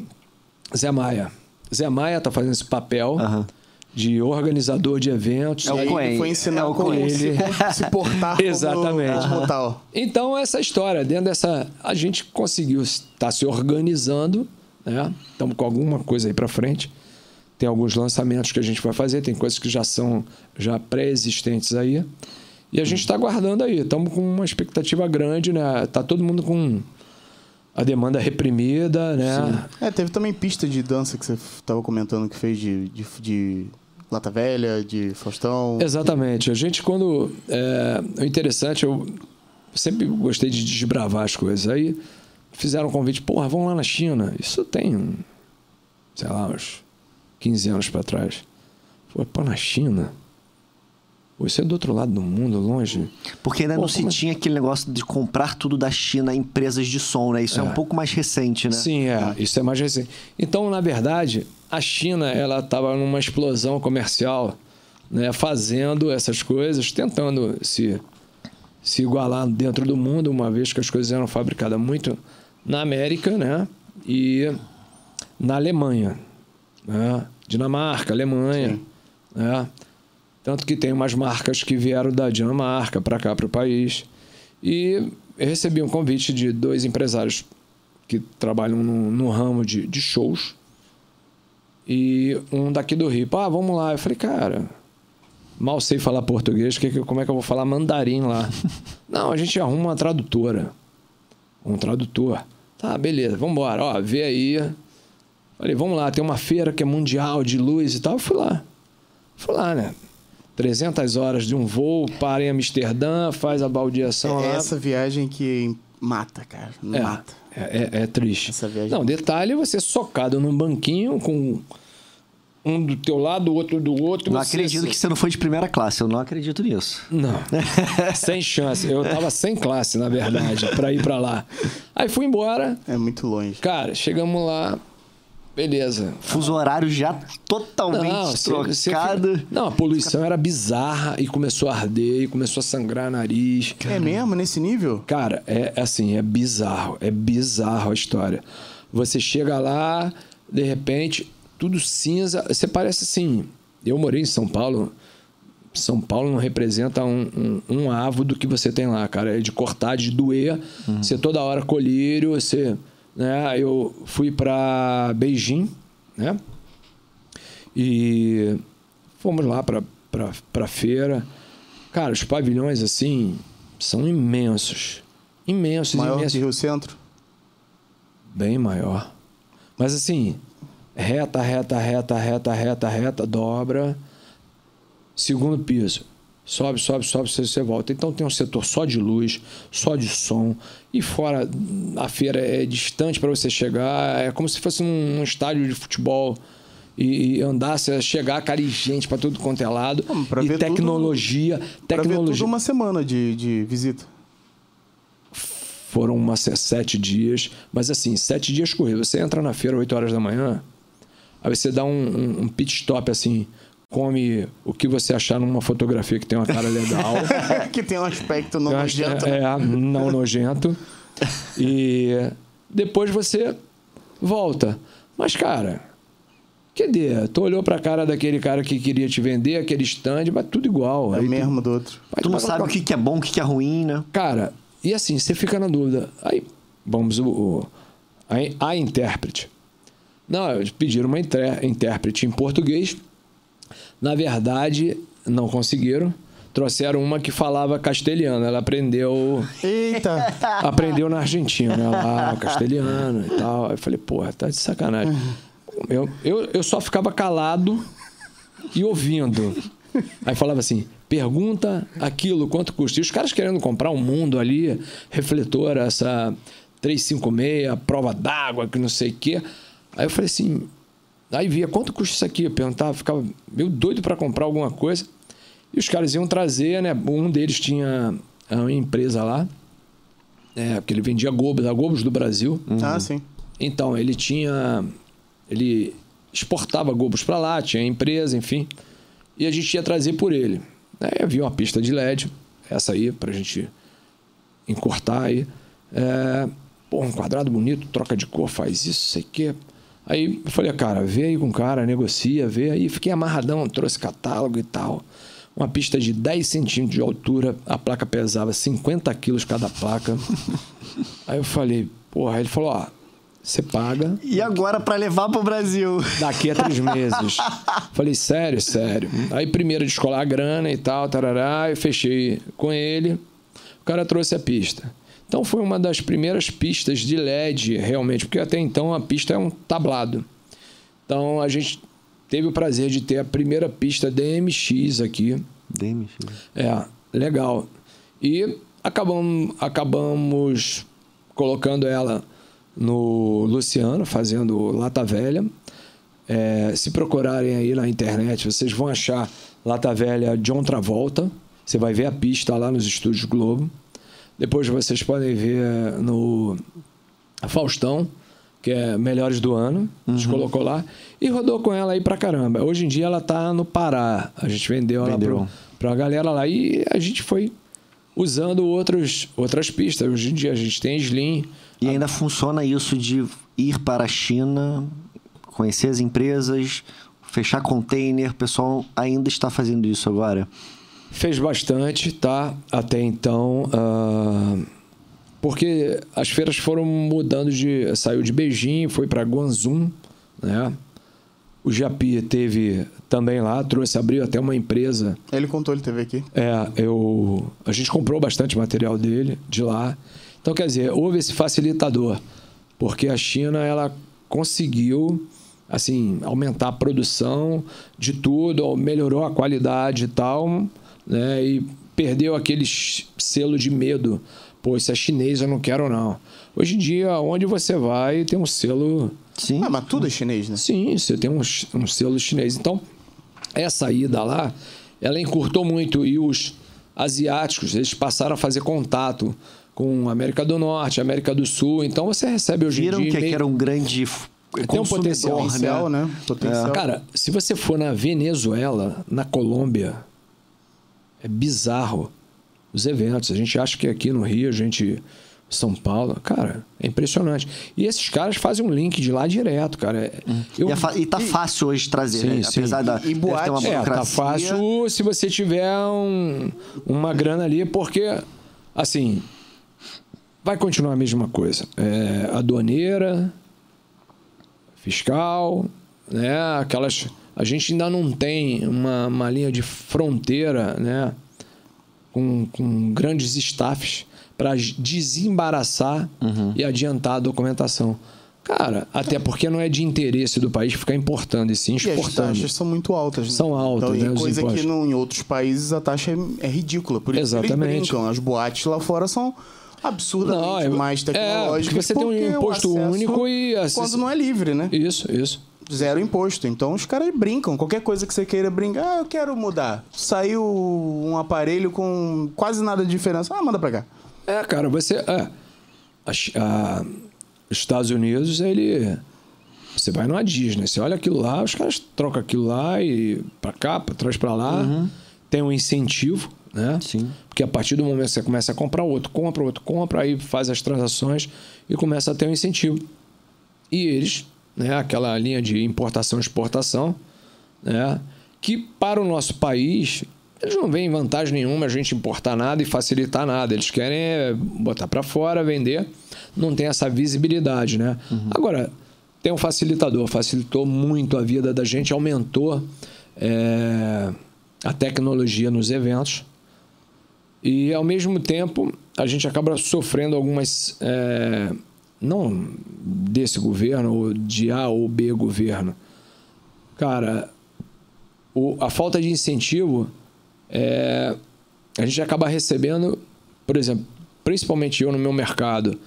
Zé Maia. Zé Maia está fazendo esse papel. Uhum de organizador de eventos. É o Coen. foi ensinar é o como ele... se, portar Exatamente. Como, tal. Então, essa história, dentro dessa... A gente conseguiu estar tá se organizando né? Estamos com alguma coisa aí para frente. Tem alguns lançamentos que a gente vai fazer, tem coisas que já são já pré-existentes aí. E a gente está aguardando aí. Estamos com uma expectativa grande, né? Tá todo mundo com a demanda reprimida, né? Sim. É, teve também pista de dança que você estava comentando que fez de, de, de, Lata Velha, de Faustão. Exatamente. A gente, quando. É, o interessante, eu sempre gostei de desbravar as coisas. Aí fizeram um convite, porra, vamos lá na China. Isso tem, sei lá, uns 15 anos para trás. Foi, pô, na China? Isso é do outro lado do mundo, longe. Porque ainda pô, não se é... tinha aquele negócio de comprar tudo da China, empresas de som, né? Isso é, é um pouco mais recente, né? Sim, é. Isso é mais recente. Então, na verdade, a China, ela estava numa explosão comercial, né? Fazendo essas coisas, tentando se se igualar dentro do mundo, uma vez que as coisas eram fabricadas muito na América, né? E na Alemanha, né? Dinamarca, Alemanha, né? Tanto que tem umas marcas que vieram da Dinamarca para cá, para o país. E eu recebi um convite de dois empresários que trabalham no, no ramo de, de, shows. E um daqui do Rio. Ah, vamos lá. Eu falei, cara, mal sei falar português, que, como é que eu vou falar mandarim lá? Não, a gente arruma uma tradutora. Um tradutor. Tá, beleza, vamos embora. Ó, vê aí. Falei, vamos lá, tem uma feira que é mundial de luz e tal. Eu fui lá. Fui lá, né? 300 horas de um voo, para em Amsterdã, faz a baldeação é lá. essa viagem que mata, cara. É, mata. É, é, é triste. Essa viagem Não, detalhe é você socado num banquinho com um do teu lado, o outro do outro. Não você- acredito que você não foi de primeira classe, eu não acredito nisso. Não, sem chance. Eu tava sem classe, na verdade, para ir para lá. Aí fui embora. É muito longe. Cara, chegamos lá. Beleza. Fuso horário já totalmente você- você trocado. fica- Não, a poluição era bizarra e começou a arder e começou a sangrar nariz. É mesmo? Nesse nível? Cara, é assim, é bizarro, é bizarro a história. Você chega lá, de repente, tudo cinza. Você parece assim. Eu morei em São Paulo. São Paulo não representa um, um, um avo do que você tem lá, cara. É de cortar, de doer. Você toda hora colírio, você. Né? Eu fui para Beijing, né? E fomos lá para pra feira. Cara, os pavilhões, assim, são imensos. Imensos, Maior imensos. que Rio Centro? Bem maior. Mas assim, reta, reta, reta, reta, reta, reta, dobra. Segundo piso. Sobe, sobe, sobe, você, você volta. Então tem um setor só de luz, só de som. E fora, a feira é distante para você chegar. É como se fosse um, um estádio de futebol. E, e andar, você chegar, cara, e gente para tudo quanto é lado. Não, e ver tudo- tecnologia. Ver tecnologia. tudo uma semana de, de visita. foram umas se- sete dias, mas assim, sete dias corridos. Você entra na feira 8 horas da manhã, aí você dá um, um, um pit stop assim, come o que você achar numa fotografia que tem uma cara legal. que tem um aspecto não nojento. é, é, não nojento. E depois você volta. Mas, cara, cadê? Tu olhou pra cara daquele cara que queria te vender, aquele stand, mas tudo igual. É o mesmo do outro. Tu não sabe o que que é bom, o que que é ruim, né? Cara, e assim, você fica na dúvida. Aí, vamos, o, o- a, a intérprete. Não, eles pediram uma intérprete em português. Na verdade, não conseguiram. Trouxeram uma que falava castelhano. Ela aprendeu Eita! aprendeu na Argentina, né? Lá, castelhano e tal. Aí eu falei, porra, tá de sacanagem. Eu, eu, eu só ficava calado e ouvindo. Aí falava assim: pergunta aquilo, quanto custa. E os caras querendo comprar um mundo ali, refletor, essa 356, prova d'água, que não sei o quê. Aí eu falei assim. Aí via quanto custa isso aqui. Eu perguntava, ficava meio doido para comprar alguma coisa. E os caras iam trazer, né? Um deles tinha uma empresa lá, é, porque ele vendia Gobos, a Gobos do Brasil. Ah, sim. Então, ele tinha. Ele exportava Gobos para lá, tinha empresa, enfim. E a gente ia trazer por ele. Aí havia uma pista de LED, essa aí, pra gente encurtar aí. É, pô, um quadrado bonito, troca de cor, faz isso, sei o quê. Aí eu falei, cara, vê aí com o cara, negocia, vê. Aí fiquei amarradão, trouxe catálogo e tal. Uma pista de 10 centímetros de altura, a placa pesava 50 quilos cada placa. Aí eu falei, porra, ele falou, ó, você paga E agora pra levar pro Brasil? daqui a três meses. Falei, sério, sério. Aí primeiro descolar a grana e tal, tarará, eu fechei com ele. O cara trouxe a pista. Então foi uma das primeiras pistas de LED, realmente, porque até então a pista é um tablado. Então a gente teve o prazer de ter a primeira pista DMX aqui. Demi, É, legal. E acabamos, acabamos colocando ela no Luciano, fazendo Lata Velha. É, se procurarem aí na internet, vocês vão achar Lata Velha John Travolta. Você vai ver a pista lá nos estúdios Globo. Depois vocês podem ver no Faustão, que é Melhores do Ano. A gente colocou lá. E rodou com ela aí pra caramba. Hoje em dia ela tá no Pará. A gente vendeu, Vendeu. ela pro, pra galera lá. E a gente foi usando outros, outras pistas. Hoje em dia a gente tem Slim. E ainda funciona isso de ir para a China, conhecer as empresas, fechar container. O pessoal ainda está fazendo isso agora? Fez bastante, tá? Até então. Uh, porque as feiras foram mudando de. Saiu de Beijing, foi para Guangzhou, né? O Japi teve também lá, trouxe, abriu até uma empresa. Ele contou, ele teve aqui. É, eu, a gente comprou bastante material dele de lá. Então, quer dizer, houve esse facilitador, porque a China ela conseguiu assim aumentar a produção de tudo, melhorou a qualidade e tal, né? E perdeu aquele selo de medo. Pô, isso é chinês, eu não quero não. Hoje em dia, onde você vai, tem um selo. Sim. Ah, mas tudo é chinês, né? Sim, você tem um, um selo chinês. Então, essa ida lá, ela encurtou muito e os asiáticos, eles passaram a fazer contato com a América do Norte, América do Sul. Então, você recebe hoje Viram em dia... que aqui era um grande tem um potencial, potencial né? Potencial. É. Cara, se você for na Venezuela, na Colômbia, é bizarro os eventos. A gente acha que aqui no Rio, a gente. São Paulo, cara, é impressionante. E esses caras fazem um link de lá direto, cara. Hum. Eu... E, e, tá fácil hoje trazer, sim, né? Sim. Apesar da. E, e boate, uma é, tá fácil se você tiver um, uma grana ali, porque, assim, vai continuar a mesma coisa. É, aduaneira, fiscal, né? Aquelas. A gente ainda não tem uma, uma linha de fronteira, né? Com, com grandes staffs para desembaraçar uhum. e adiantar a documentação. Cara, até porque não é de interesse do país ficar importando e sim exportando. E as taxas são muito altas. Né? São altas, então, né? Coisa que no, em outros países a taxa é, é ridícula. Por isso Exatamente. eles brincam. As boates lá fora são absurdamente não, é, mais tecnológicas. É, porque você tem um imposto único e... Quando não é livre, né? Isso, isso. Zero imposto. Então os caras brincam. Qualquer coisa que você queira brincar, ah, eu quero mudar. Saiu um aparelho com quase nada de diferença. Ah, manda pra cá. É, cara, você. É, a, a, os Estados Unidos, ele. Você vai numa Disney, você olha aquilo lá, os caras trocam aquilo lá e pra cá, pra trás pra lá. Uhum. Tem um incentivo, né? Sim. Porque a partir do momento que você começa a comprar, outro compra, outro compra, aí faz as transações e começa a ter um incentivo. E eles, né, aquela linha de importação e exportação, né, que para o nosso país eles não veem vantagem nenhuma a gente importar nada e facilitar nada. Eles querem é botar para fora, vender. Não tem essa visibilidade, né? Uhum. Agora, tem um facilitador. Facilitou muito a vida da gente, aumentou é, a tecnologia nos eventos. E, ao mesmo tempo, a gente acaba sofrendo algumas... É, não desse governo, ou de A ou B governo. Cara, o, a falta de incentivo é, a gente acaba recebendo, por exemplo, principalmente eu no meu mercado,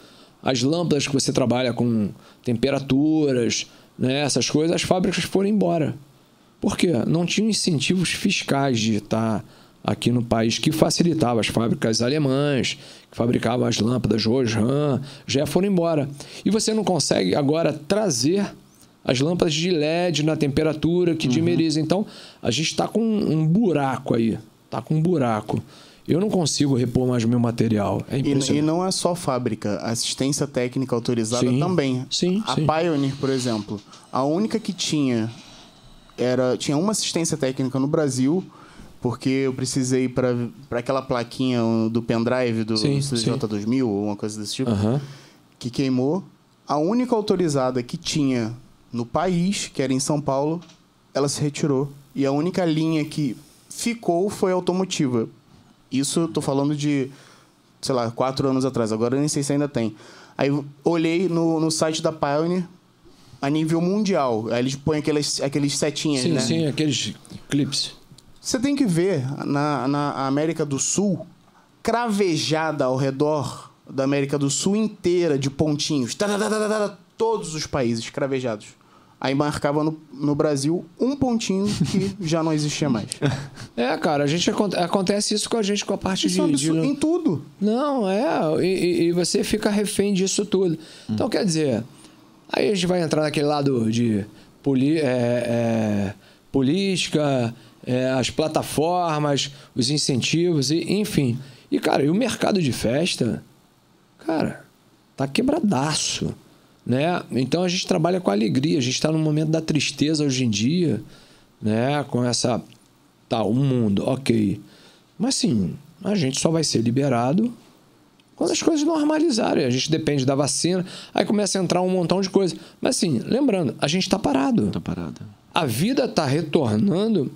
as lâmpadas que você trabalha com temperaturas, né, essas coisas, as fábricas foram embora. Por quê? Não tinham incentivos fiscais de estar aqui no país que facilitava as fábricas alemãs, que fabricavam as lâmpadas Roshan, já foram embora. E você não consegue agora trazer as lâmpadas de LED na temperatura que uhum. dimeriza. Então, a gente está com um buraco aí tá com um buraco. Eu não consigo repor mais o meu material. É e, e, não é só fábrica, assistência técnica autorizada sim, também. Sim, a sim. Pioneer, por exemplo, a única que tinha era tinha uma assistência técnica no Brasil, porque eu precisei para aquela plaquinha do pendrive do sim, CJ2000 ou uma coisa desse tipo, uhum. que queimou. A única autorizada que tinha no país, que era em São Paulo, ela se retirou. E a única linha que ficou foi automotiva. Isso eu tô falando de, sei lá, quatro anos atrás. Agora eu nem sei se ainda tem. Aí olhei no, no site da Pioneer a nível mundial. Aí eles põem aqueles, aqueles setinhas, sim, né? Sim, aqueles clips. Você tem que ver na, na América do Sul, cravejada ao redor da América do Sul inteira de pontinhos. Todos os países cravejados. Aí marcava no, no Brasil um pontinho que já não existia mais. É, cara, a gente acontece isso com a gente com a parte isso de, é de, Em tudo. Não, é. E, e, você fica refém disso tudo. Então, quer dizer, aí a gente vai entrar naquele lado de poli, é, é, política, é, as plataformas, os incentivos, e, enfim. E, cara, e o mercado de festa, cara, tá quebradaço. Né? Então a gente trabalha com alegria, a gente está no momento da tristeza hoje em dia, né? Com essa. Tá, o um mundo, ok. Mas sim, a gente só vai ser liberado quando as coisas normalizarem. A gente depende da vacina, aí começa a entrar um montão de coisa. Mas assim, lembrando, a gente está parado. Está parado. A vida está retornando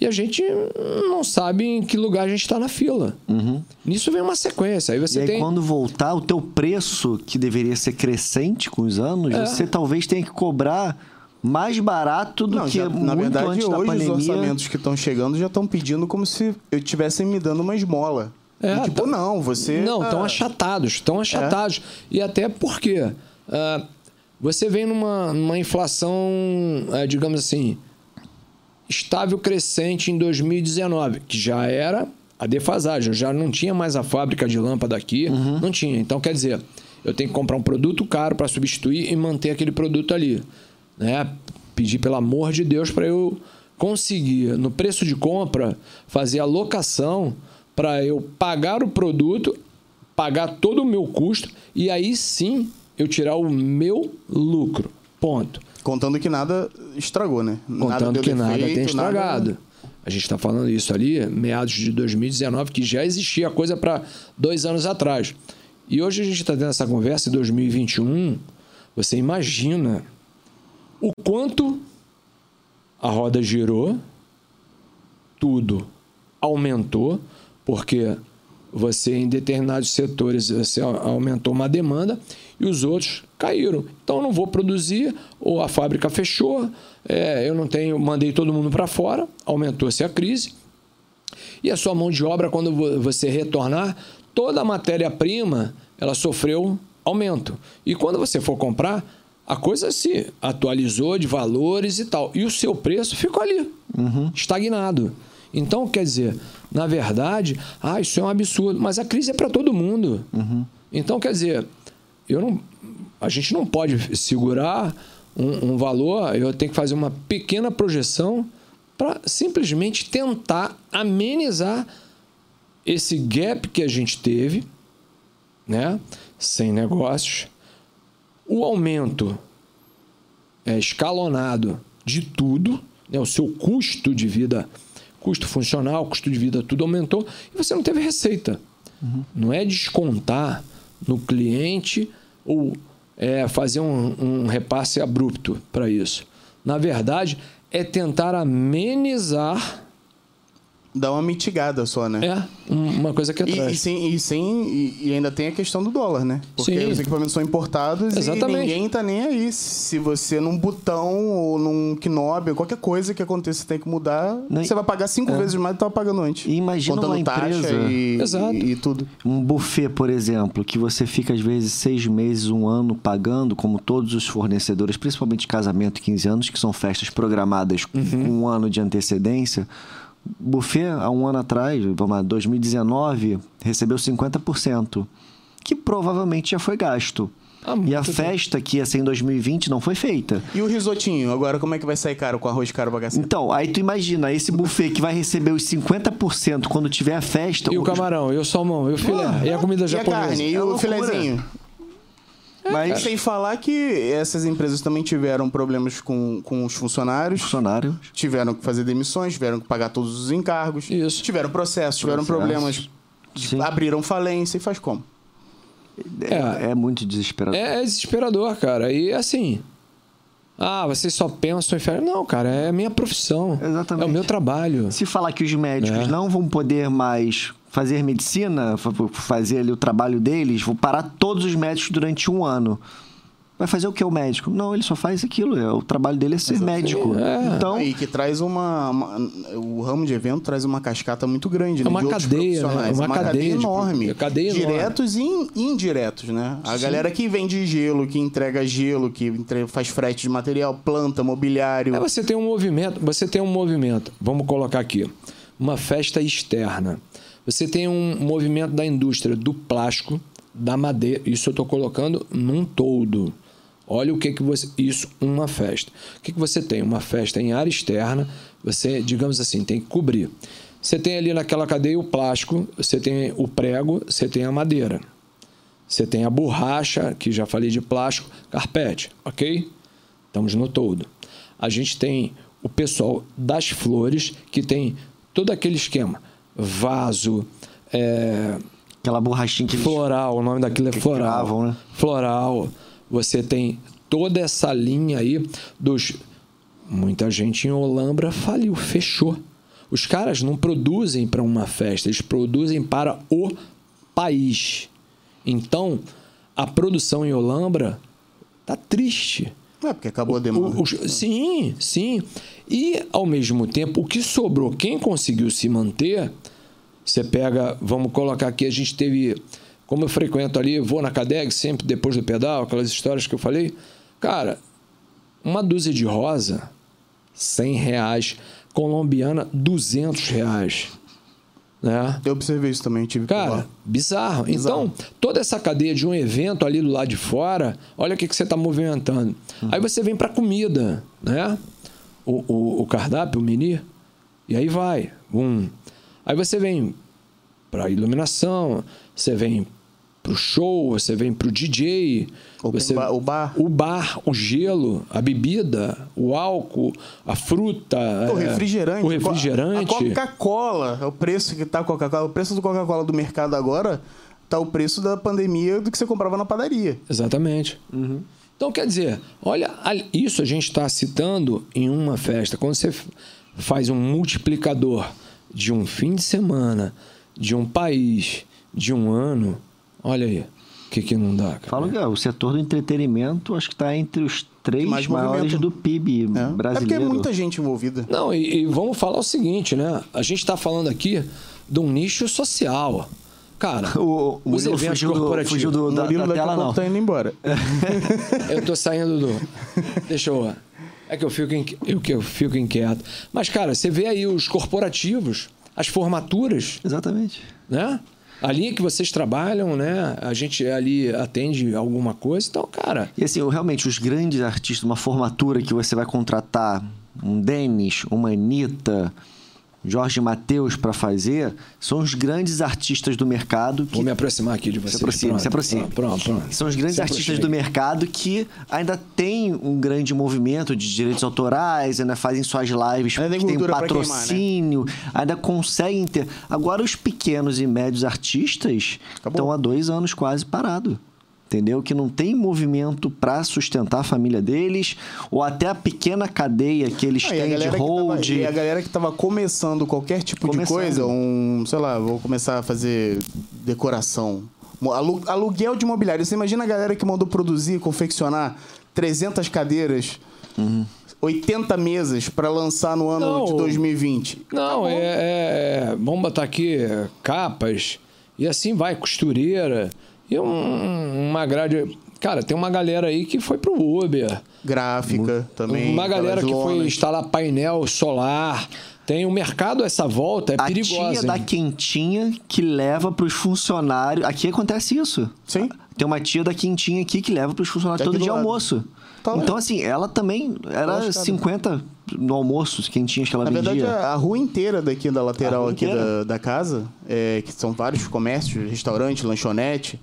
e a gente não sabe em que lugar a gente está na fila. Uhum. Nisso vem uma sequência. Aí você e aí, tem... quando voltar, o teu preço, que deveria ser crescente com os anos, é. você talvez tenha que cobrar mais barato do não, que já, muito na verdade, antes hoje da pandemia. os orçamentos que estão chegando já estão pedindo como se eu estivessem me dando uma esmola. É, e, tipo, tá... não, você. Não, estão ah... achatados, estão é. achatados. É. E até porque uh, você vem numa, numa inflação, uh, digamos assim, estável crescente em 2019, que já era a defasagem. Eu já não tinha mais a fábrica de lâmpada aqui, uhum. não tinha. Então, quer dizer, eu tenho que comprar um produto caro para substituir e manter aquele produto ali. Né? Pedir, pelo amor de Deus, para eu conseguir, no preço de compra, fazer a locação para eu pagar o produto, pagar todo o meu custo e aí sim eu tirar o meu lucro. Ponto. Contando que nada estragou, né? Contando nada que defeito, nada tem estragado. Nada... A gente está falando isso ali, meados de 2019, que já existia coisa para dois anos atrás. E hoje a gente está tendo essa conversa em 2021. Você imagina o quanto a roda girou, tudo aumentou, porque você em determinados setores você aumentou uma demanda e os outros caíram. Então não vou produzir, ou a fábrica fechou, é, eu não tenho, mandei todo mundo para fora, aumentou-se a crise. E a sua mão de obra, quando você retornar, toda a matéria-prima ela sofreu aumento. E quando você for comprar, a coisa se atualizou de valores e tal. E o seu preço ficou ali, uhum. estagnado. Então, quer dizer, na verdade, ah, isso é um absurdo, mas a crise é para todo mundo. Uhum. Então, quer dizer, eu não, a gente não pode segurar um, um valor, eu tenho que fazer uma pequena projeção para simplesmente tentar amenizar esse gap que a gente teve, né? sem negócios, o aumento é, escalonado de tudo, né? o seu custo de vida, custo funcional, custo de vida, tudo aumentou e você não teve receita. Uhum. Não é descontar no cliente ou é, fazer um, um repasse abrupto para isso. Na verdade, é tentar amenizar dá uma mitigada só, né? É, uma coisa que atrás. E, e, sem, e, sem, e, e, ainda tem a questão do dólar, né? Porque Sim. os equipamentos são importados Exatamente. e ninguém tá nem aí. Se você num botão ou num knob, qualquer coisa que aconteça tem que mudar, não, você vai pagar cinco é. vezes mais do que estava pagando antes. E imagina Contando uma empresa... E, Exato. E, tudo. Um buffet, por exemplo, que você fica às vezes seis meses, um ano pagando, como todos os fornecedores, principalmente casamento, 15 anos, que são festas programadas uhum. com um ano de antecedência Buffet, há um ano atrás, vamos lá, 2019, recebeu 50%, que provavelmente já foi gasto. Ah, e a festa que ia ser em 2020 não foi feita. E o risotinho, agora como é que vai sair caro com arroz caro pra Então, aí tu imagina, esse buffet que vai receber os 50% quando tiver a festa... E o camarão, e o salmão, e o filé, ah, e a comida japonesa. E a carne, e é o filezinho. É, Mas sem falar que essas empresas também tiveram problemas com, com os funcionários. Funcionários. Tiveram que fazer demissões, tiveram que pagar todos os encargos. Isso. Tiveram processos, tiveram problemas. Abriram falência e faz como? É, é muito desesperador. É, é desesperador, cara. E assim. Ah, vocês só pensam em férias. Não, cara, é a minha profissão. Exatamente. É o meu trabalho. Se falar que os médicos é. não vão poder mais fazer medicina, fazer ali o trabalho deles, vou parar todos os médicos durante um ano. Vai fazer o que o médico? Não, ele só faz aquilo. É, o trabalho dele é ser Exatamente. médico. É. Então, e que traz uma, uma, O ramo de evento traz uma cascata muito grande. É né, uma, cadeia, né? uma, uma cadeia, cadeia enorme. De, cadeia diretos enorme. e indiretos, né? A Sim. galera que vende gelo, que entrega gelo, que entre, faz frete de material, planta, mobiliário. É, você tem um movimento, você tem um movimento. Vamos colocar aqui. Uma festa externa você tem um movimento da indústria do plástico, da madeira. Isso eu estou colocando num todo. Olha o que que você. Isso, uma festa. O que, que você tem? Uma festa em área externa, você, digamos assim, tem que cobrir. Você tem ali naquela cadeia o plástico, você tem o prego, você tem a madeira. Você tem a borracha, que já falei de plástico, carpete, ok? Estamos no todo. A gente tem o pessoal das flores, que tem todo aquele esquema. Vaso, é, Aquela borrachinha que eles- floral, o nome daquilo é que floral. gravam, né? Floral. Você tem toda essa linha aí dos. Muita gente em Olambra faliu, fechou. Os caras não produzem para uma festa, eles produzem para o país. Então, a produção em Olambra tá triste. É, porque acabou a demanda. O- os- sim, sim. E, ao mesmo tempo, o que sobrou, quem conseguiu se manter, você pega, vamos colocar aqui, a gente teve, como eu frequento ali, vou na Cadeg sempre depois do pedal, aquelas histórias que eu falei. Cara, uma dúzia de rosa, 100 reais. Colombiana, 200 reais. Né? Eu observei isso também, tive Cara, bizarro. Bizarro. Então, toda essa cadeia de um evento ali do lado de fora, olha o que, que você está movimentando. Aí você vem para comida, né? O, o, o cardápio, o menu, e aí vai. Um. Aí você vem para iluminação, você vem pro show, você vem pro DJ, você bar- o bar. o bar, o gelo, a bebida, o álcool, a fruta, O é, refrigerante. o refrigerante. A Coca-Cola, é o preço que tá a Coca-Cola. O preço do Coca-Cola do mercado agora tá o preço da pandemia do que você comprava na padaria. Exatamente. Então, quer dizer, olha, isso a gente está citando em uma festa. Quando você faz um multiplicador de um fim de semana, de um país, de um ano, olha aí, o que, que não dá, cara? Falam que é, o setor do entretenimento acho que está entre os três Mais maiores movimento. do PIB É, é porque brasileiro. é muita gente envolvida. Não, e, e vamos falar o seguinte, né? A gente está falando aqui de um nicho social. Cara, O, o os Murilo eventos fugiu, do, corporativos. fugiu do, O da, da daqui a tela, não. tá indo embora. Eu tô saindo do. Deixa eu. É que eu fico, inqui- eu, que eu fico inquieto. Mas, cara, você vê aí os corporativos, as formaturas, Exatamente. né? A linha que vocês trabalham, né? A gente ali atende alguma coisa. Então, cara, E assim, realmente, os grandes artistas, uma formatura que você vai contratar um Denis, uma Anitta, Jorge Mateus para fazer, são os grandes artistas do mercado que vou me aproximar aqui de vocês. Se aproxima, Pronto, se aproxima. Pronto, pronto. pronto. São os grandes Se artistas aproxime. do mercado que ainda tem um grande movimento de direitos autorais, ainda fazem suas lives, Ainda tem que tem um pra queimar, né? patrocínio, ainda conseguem ter. Agora, os pequenos e médios artistas Acabou. estão há dois anos quase parados. Entendeu? Que não tem movimento para sustentar a família deles, ou até a pequena cadeia que eles Ah, têm de que tava, hold. e a galera que tava começando qualquer tipo Começando. de coisa, um, sei lá, vou começar a fazer decoração. Aluguel de imobiliário. Você imagina a galera que mandou produzir, confeccionar 300 cadeiras, Uhum. 80 mesas para lançar no ano Não, de 2020. Não, é, é- é- Vamos botar aqui capas e assim vai, costureira. E um- uma grade. Cara, tem uma galera aí que foi pro Uber. Gráfica também. uma galera que foi instalar painel solar. Tem o mercado essa volta, é a perigosa. tia da hein? quentinha que leva pros funcionários. Aqui acontece isso. Sim. Tem uma tia da quentinha aqui que leva pros funcionários Daqui todo do dia lado. almoço. Tá então, assim, ela também era Lascada. 50 no almoço, quentinhas que ela Na vendia. verdade, a a rua inteira daqui da lateral A aqui da, da casa, é, que são vários comércios, restaurante, lanchonete,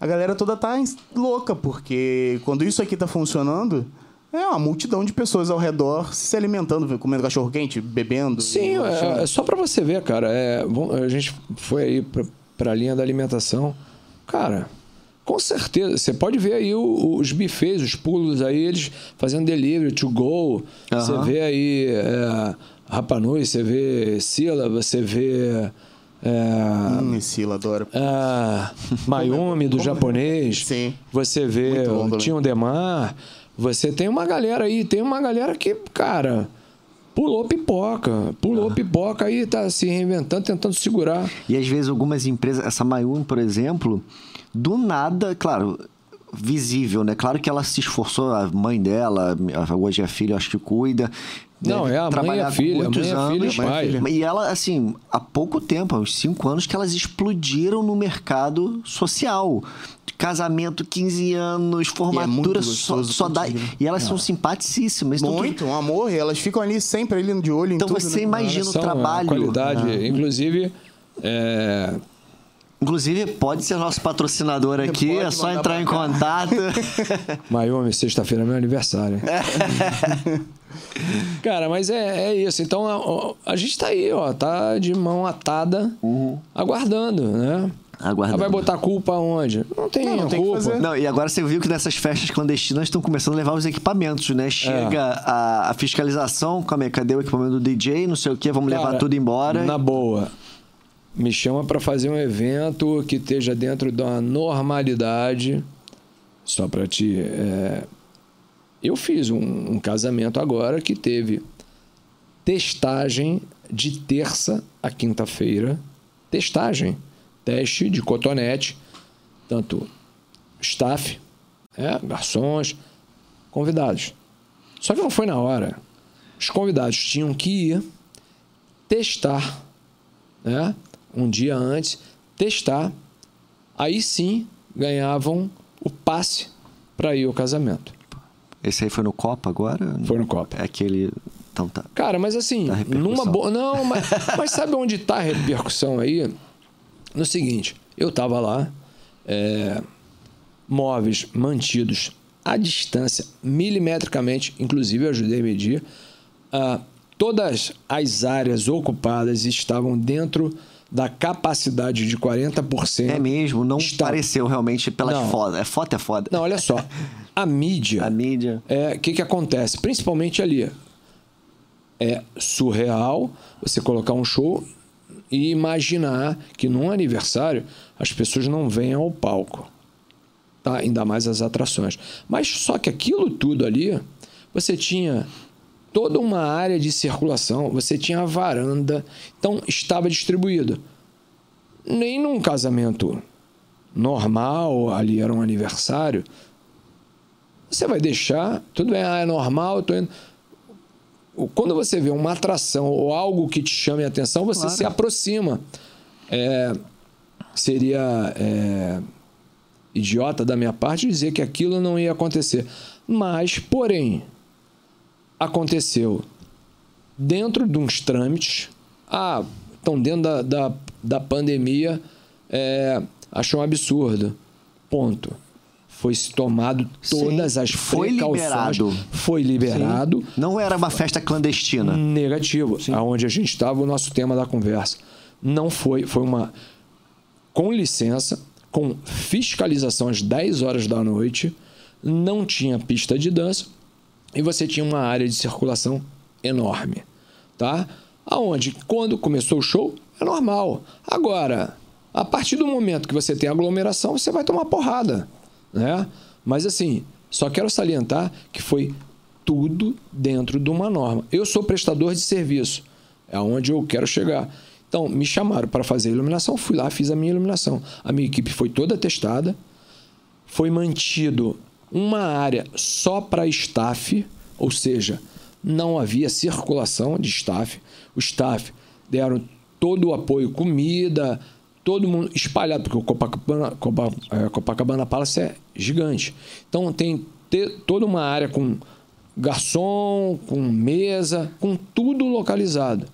a galera toda tá louca, porque quando isso aqui tá funcionando, é uma multidão de pessoas ao redor se alimentando, comendo cachorro quente, bebendo. Sim, é, é só pra você ver, cara. É, bom, a gente foi aí pra, pra linha da alimentação. Cara, com certeza. Você pode ver aí os buffets, os pulos aí, eles fazendo delivery to go. Você vê aí é, Rapanui, você vê Sila, você vê. É, Hum, eu adoro. ah, Mayumi do japonês. Sim. Você vê o. Tinho Demar. Você tem uma galera aí, tem uma galera que, cara, pulou pipoca. Pulou pipoca aí, tá se reinventando, tentando segurar. E às vezes algumas empresas, essa Mayumi, por exemplo, do nada, claro, visível, né? Claro que ela se esforçou, a mãe dela, hoje é a filha, acho que cuida. Não, é a mãe e a filha, a mãe e a filha e anos. pai. E ela, assim, há pouco tempo, há uns cinco anos, que elas explodiram no mercado social. casamento, 15 anos, formatura, só, gostoso só dá. E elas são simpaticíssimas. Então, Muito, um amor. E elas ficam ali sempre ali de olho em Então tudo. você né? imagina o São a trabalho. qualidade, Ah. inclusive, é, Inclusive, pode ser nosso patrocinador aqui, Pode é só entrar em cá. contato. Mayumi, sexta-feira é meu aniversário. hein? Cara, mas é, é isso. Então a, a gente tá aí, ó, tá de mão atada, aguardando, né? Aguardando. Vai botar culpa onde? Não tem, Não, não tem que culpa. fazer. Não, e agora você viu que nessas festas clandestinas estão começando a levar os equipamentos, né? Chega É. a, a fiscalização, calma aí, cadê o equipamento do DJ, não sei o que, vamos levar Cara, tudo embora. Na boa. Me chama pra fazer um evento que esteja dentro da normalidade. Só pra te. é, Eu fiz um, um casamento agora que teve testagem de terça a quinta-feira. Testagem. Teste de cotonete. Tanto staff, né, garçons, convidados. Só que não foi na hora. Os convidados tinham que ir testar, né? Um dia antes, testar. Aí sim ganhavam o passe para ir ao casamento. Esse aí foi no Copa agora? Foi no Copa. É aquele. Então tá. Cara, mas assim, repercussão. numa boa. Não, mas, mas sabe onde tá a repercussão aí? No seguinte, eu tava lá, é, móveis mantidos à distância, milimetricamente, inclusive eu ajudei a medir. ah, todas as áreas ocupadas estavam dentro da capacidade de 40%. É mesmo, não Está- pareceu realmente pelas Não. fotos. É foto é foda. Não, olha só. A mídia. A mídia. É, o que, que acontece? Principalmente ali. É surreal você colocar um show e imaginar que num aniversário as pessoas não venham ao palco. Tá? Ainda mais as atrações. Mas só que aquilo tudo ali, você tinha toda uma área de circulação, você tinha a varanda, então estava distribuído. Nem num casamento normal, ali era um aniversário, você vai deixar, tudo bem, ah, é normal, tô indo. Quando você vê uma atração ou algo que te chame a atenção, você Claro. se aproxima. É, seria é, idiota da minha parte dizer que aquilo não ia acontecer. Mas, porém, aconteceu dentro de uns trâmites. Ah, estão dentro da, da, da pandemia, é, achou um absurdo. Ponto. Foi se tomado todas Sim, as foi precauções. liberado. Foi liberado. Não era uma festa clandestina. Negativo. Aonde a gente estava, o nosso tema da conversa. Não foi, foi uma. Com licença, com fiscalização às 10 horas da noite, não tinha pista de dança e você tinha uma área de circulação enorme. Tá? Aonde, quando começou o show, é normal. Agora, a partir do momento que você tem aglomeração, você vai tomar porrada. Né? Mas assim, só quero salientar que foi tudo dentro de uma norma. Eu sou prestador de serviço, é onde eu quero chegar. Então, me chamaram para fazer a iluminação, fui lá, fiz a minha iluminação. A minha equipe foi toda testada, foi mantido uma área só para staff, ou seja, não havia circulação de staff. O staff deram todo o apoio, comida, todo mundo espalhado, porque o Copacabana, Copa, é, Copacabana Palace é gigante. Então tem te- toda uma área com garçom, com mesa, com tudo localizado.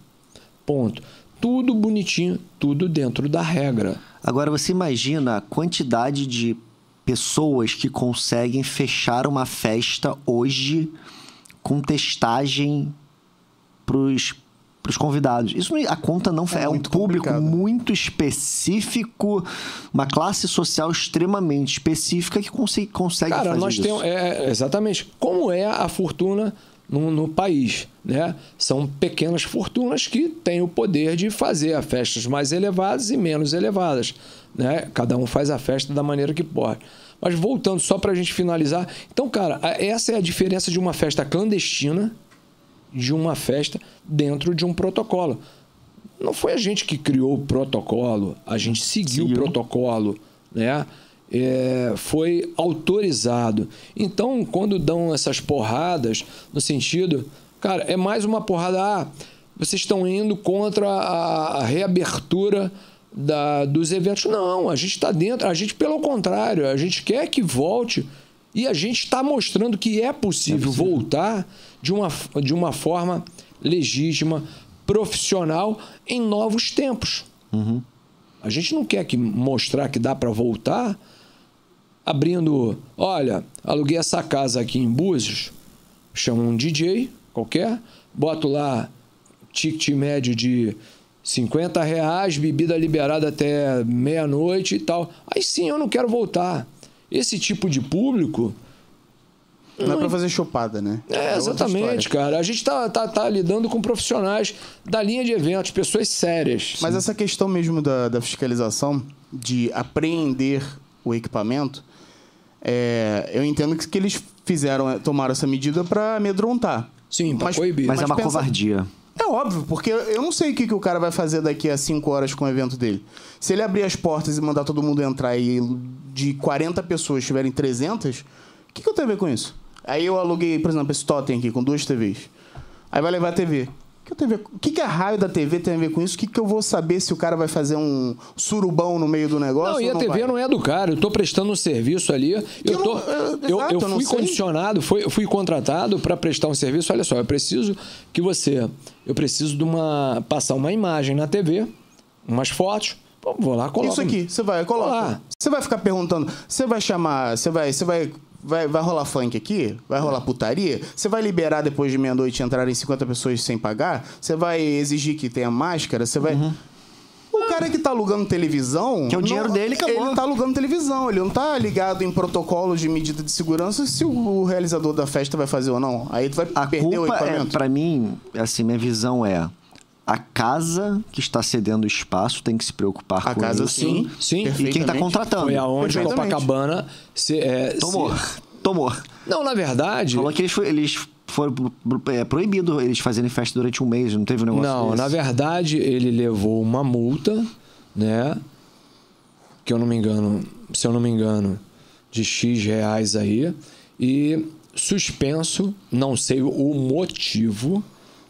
Ponto. Tudo bonitinho, tudo dentro da regra. Agora você imagina a quantidade de pessoas que conseguem fechar uma festa hoje com testagem pros, pros convidados. Isso a conta não É é, um público complicado. muito específico, uma classe social extremamente específica que consegue, consegue Cara, fazer nós isso. temos. É, exatamente. Como é a fortuna no, no país? Né? São pequenas fortunas que têm o poder de fazer festas mais elevadas e menos elevadas. Né? Cada um faz a festa da maneira que pode. Mas voltando só para a gente finalizar. Então, cara, essa é a diferença de uma festa clandestina de uma festa dentro de um protocolo. Não foi a gente que criou o protocolo, a gente seguiu o Seguiu. protocolo, né? É, foi autorizado. Então, quando dão essas porradas, no sentido, cara, é mais uma porrada. Ah, vocês estão indo contra a, a reabertura da, dos eventos. Não, a gente está dentro, a gente, pelo contrário, a gente quer que volte e a gente está mostrando que é possível, é possível, voltar de uma, de uma forma legítima, profissional, em novos tempos. Uhum. A gente não quer que mostrar que dá para voltar abrindo. Olha, aluguei essa casa aqui em Búzios, chama um DJ qualquer, boto lá ticket médio de 50 reais, bebida liberada até meia-noite e tal. Aí sim eu não quero voltar. Esse tipo de público. Não, não é pra fazer chopada, né? É, é exatamente, cara. A gente tá, tá, tá, lidando com profissionais da linha de eventos, pessoas sérias. Mas sim. essa questão mesmo da, da fiscalização, de apreender o equipamento, é, eu entendo que, que eles fizeram, tomaram essa medida para amedrontar. Sim, para proibir. Mas, mas é uma pensa... covardia. É óbvio, porque eu não sei o que, que o cara vai fazer daqui a 5 horas com o evento dele. Se ele abrir as portas e mandar todo mundo entrar e de 40 pessoas tiverem 300, o que, que eu tenho a ver com isso? Aí eu aluguei, por exemplo, esse totem aqui com duas TVs. Aí vai levar a TV que, eu tenho a ver? o que, que a raio da TV tem a ver com isso? O que, que eu vou saber se o cara vai fazer um surubão no meio do negócio? Não, e a não TV vai? não é do cara. Eu estou prestando um serviço ali. Eu, eu, tô, eu, eu, exato, eu fui condicionado, fui, fui contratado para prestar um serviço. Olha só, eu preciso que você. Eu preciso de uma. passar uma imagem na TV, umas fotos. Vou lá, coloco. Isso aqui, você vai, coloca. Você vai ficar perguntando, você vai chamar, você vai, você vai vai, vai rolar funk aqui? Vai rolar putaria? Você vai liberar depois de meia-noite entrarem 50 pessoas sem pagar? Você vai exigir que tenha máscara? Você vai. Uhum. O cara que tá alugando televisão. Que é o dinheiro não, dele, acabou. Ele não tá alugando televisão, ele não tá ligado em protocolos de medida de segurança se o realizador da festa vai fazer ou não. Aí tu vai a perder culpa o equipamento. É, pra mim, assim, minha visão é a casa que está cedendo espaço tem que se preocupar a com casa, isso. Sim, sim. E quem está contratando. Foi aonde Copacabana se, é, tomou. Se... Tomou. Não, na verdade. Falou que eles, foi, eles foram é, proibido eles fazerem festa durante um mês, não teve um negócio Não, desse. na verdade, ele levou uma multa, né? Que eu não me engano, se eu não me engano, de X reais aí. E suspenso, não sei o motivo,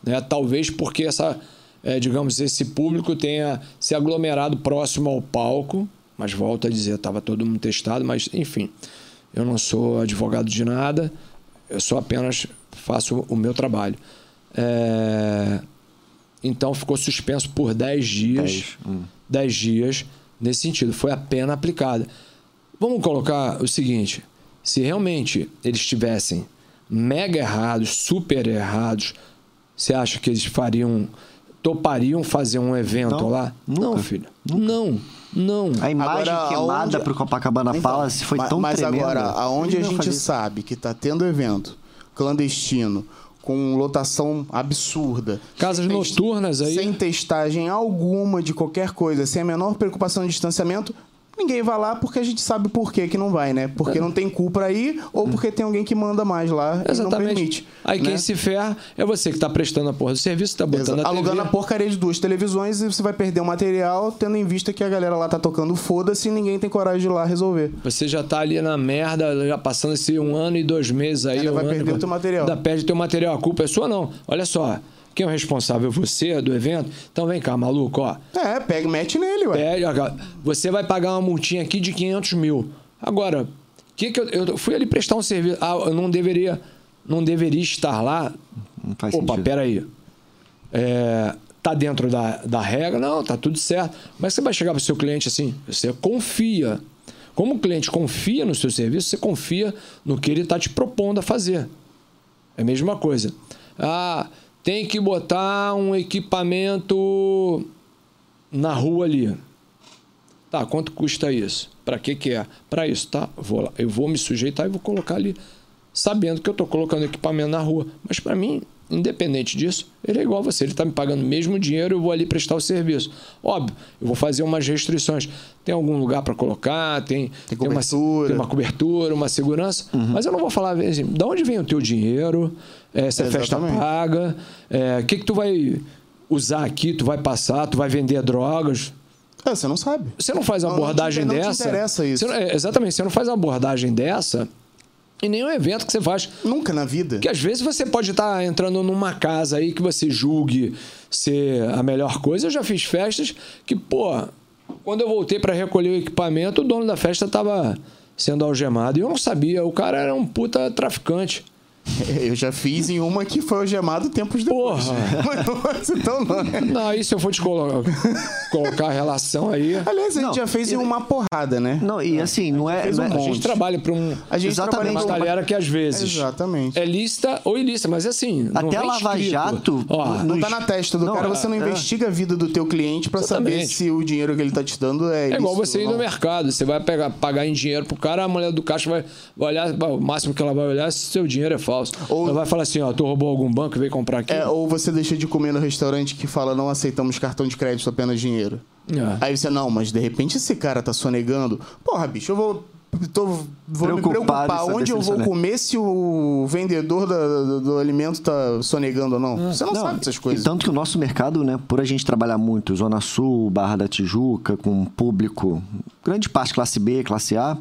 né? Talvez porque essa é, digamos, esse público tenha se aglomerado próximo ao palco, mas volto a dizer, estava todo mundo testado, mas enfim, eu não sou advogado de nada, eu só apenas faço o meu trabalho. É... Então ficou suspenso por 10 dias. 10 hum. dias nesse sentido. Foi a pena aplicada. Vamos colocar o seguinte: se realmente eles estivessem mega errados, super errados, você acha que eles fariam topariam fazer um evento não, lá? Nunca, não, filho. Nunca. Não, não. A imagem agora, queimada para o Copacabana então, Palace foi tão mas tremenda. Mas agora, aonde a gente sabe que está tendo evento clandestino, com lotação absurda. Casas noturnas aí. Sem testagem alguma de qualquer coisa, sem a menor preocupação de distanciamento, ninguém vai lá porque a gente sabe por que, que não vai, né? Porque não tem cu pra ir ou porque tem alguém que manda mais lá Exatamente. e não permite. Aí né? quem se ferra é você que tá prestando a porra do serviço, tá botando Exato. a Alugando TV. a porcaria de duas televisões e você vai perder o material tendo em vista que a galera lá tá tocando foda-se e ninguém tem coragem de ir lá resolver. Você já tá ali na merda, já passando esse um ano e dois meses aí. Ainda um vai perder ano, o teu material. Ainda perde o teu material. A culpa é sua não. Olha só. Quem é o responsável? Você do evento? Então vem cá, maluco, ó. É, pega, mete nele, ué. Pega, você vai pagar uma multinha aqui de 500 mil. Agora, que que eu, eu fui ali prestar um serviço. Ah, eu não deveria, não deveria estar lá. Não faz Opa, sentido. peraí. É, tá dentro da, da regra? Não, tá tudo certo. Mas você vai chegar para o seu cliente assim, você confia. Como o cliente confia no seu serviço, você confia no que ele está te propondo a fazer. É a mesma coisa. Ah, tem que botar um equipamento na rua ali. Tá, quanto custa isso? Para que que é? Para isso, tá? Vou lá, eu vou me sujeitar e vou colocar ali, sabendo que eu estou colocando equipamento na rua. Mas para mim, independente disso, ele é igual a você. Ele está me pagando o mesmo dinheiro, eu vou ali prestar o serviço. Óbvio, eu vou fazer umas restrições. Tem algum lugar para colocar, tem, tem, tem, uma, tem, uma, cobertura, uma segurança, uhum. mas eu não vou falar assim, de onde vem o teu dinheiro, é, se é festa paga, o que, que tu vai usar aqui, tu vai passar, tu vai vender drogas. É, você não sabe. Você não faz uma não, abordagem não te, dessa. Não te interessa isso. Você, é, exatamente, você não faz uma abordagem dessa em nenhum evento que você faz. Nunca na vida. Que às vezes você pode estar entrando numa casa aí que você julgue ser a melhor coisa. Eu já fiz festas que, pô, Quando eu voltei para recolher o equipamento, o dono da festa estava sendo algemado. E eu não sabia, o cara era um puta traficante. Eu já fiz em uma que foi algemado tempos depois. Porra! Mas, então não. é. Não, aí se eu for te colo- colocar a relação aí. Aliás, a gente Não, já fez em uma porrada, né? Não, e assim, não é. não um é- A monte. gente trabalha para um, A gente Exatamente. uma galera que às vezes Exatamente. é lícita ou ilícita, mas assim. Até a Lava escrito. Jato, Ó, Não tá na testa do Não, cara, é- você não é. investiga a vida do teu cliente pra saber se o dinheiro que ele tá te dando é É igual você ir no mercado, você vai pegar, pagar em dinheiro pro cara, a mulher do caixa vai, vai olhar, o máximo que ela vai olhar é se seu dinheiro é falso. Ou- Ela vai falar assim, ó, tu roubou algum banco e veio comprar aqui. É, ou você deixa de comer no restaurante que fala não aceitamos cartão de crédito, apenas dinheiro. É. Aí você, não, mas de repente esse cara tá sonegando. Porra, bicho, eu vou. Tô, vou me preocupar onde eu vou comer se o vendedor da- do, do alimento tá sonegando ou não. Você não, Não, sabe dessas coisas. E tanto que o nosso mercado, né, por a gente trabalhar muito, Zona Sul, Barra da Tijuca, com público, grande parte classe B, classe A,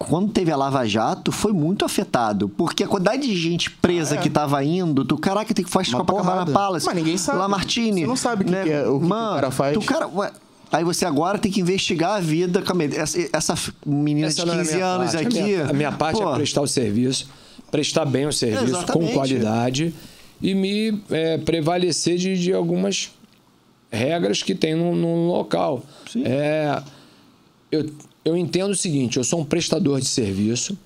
quando teve a Lava Jato, foi muito afetado. Porque a quantidade de gente presa que tava indo, tu, caraca, tem que fazer Ah, é. Uma Copacabana. Palace. Mas ninguém sabe. Lamartine. Você não sabe o que né? que é- o que que o cara faz. Tu, cara, ué, Aí você agora tem que investigar a vida. Calma aí, Essa, essa menina Essa de não é a 15 minha anos parte. aqui. A minha, a minha parte pô, é prestar o serviço, prestar bem o serviço, com qualidade e me é, prevalecer de, de algumas regras que tem no, no local. Sim. É, eu, eu entendo o seguinte: eu sou um prestador de serviço,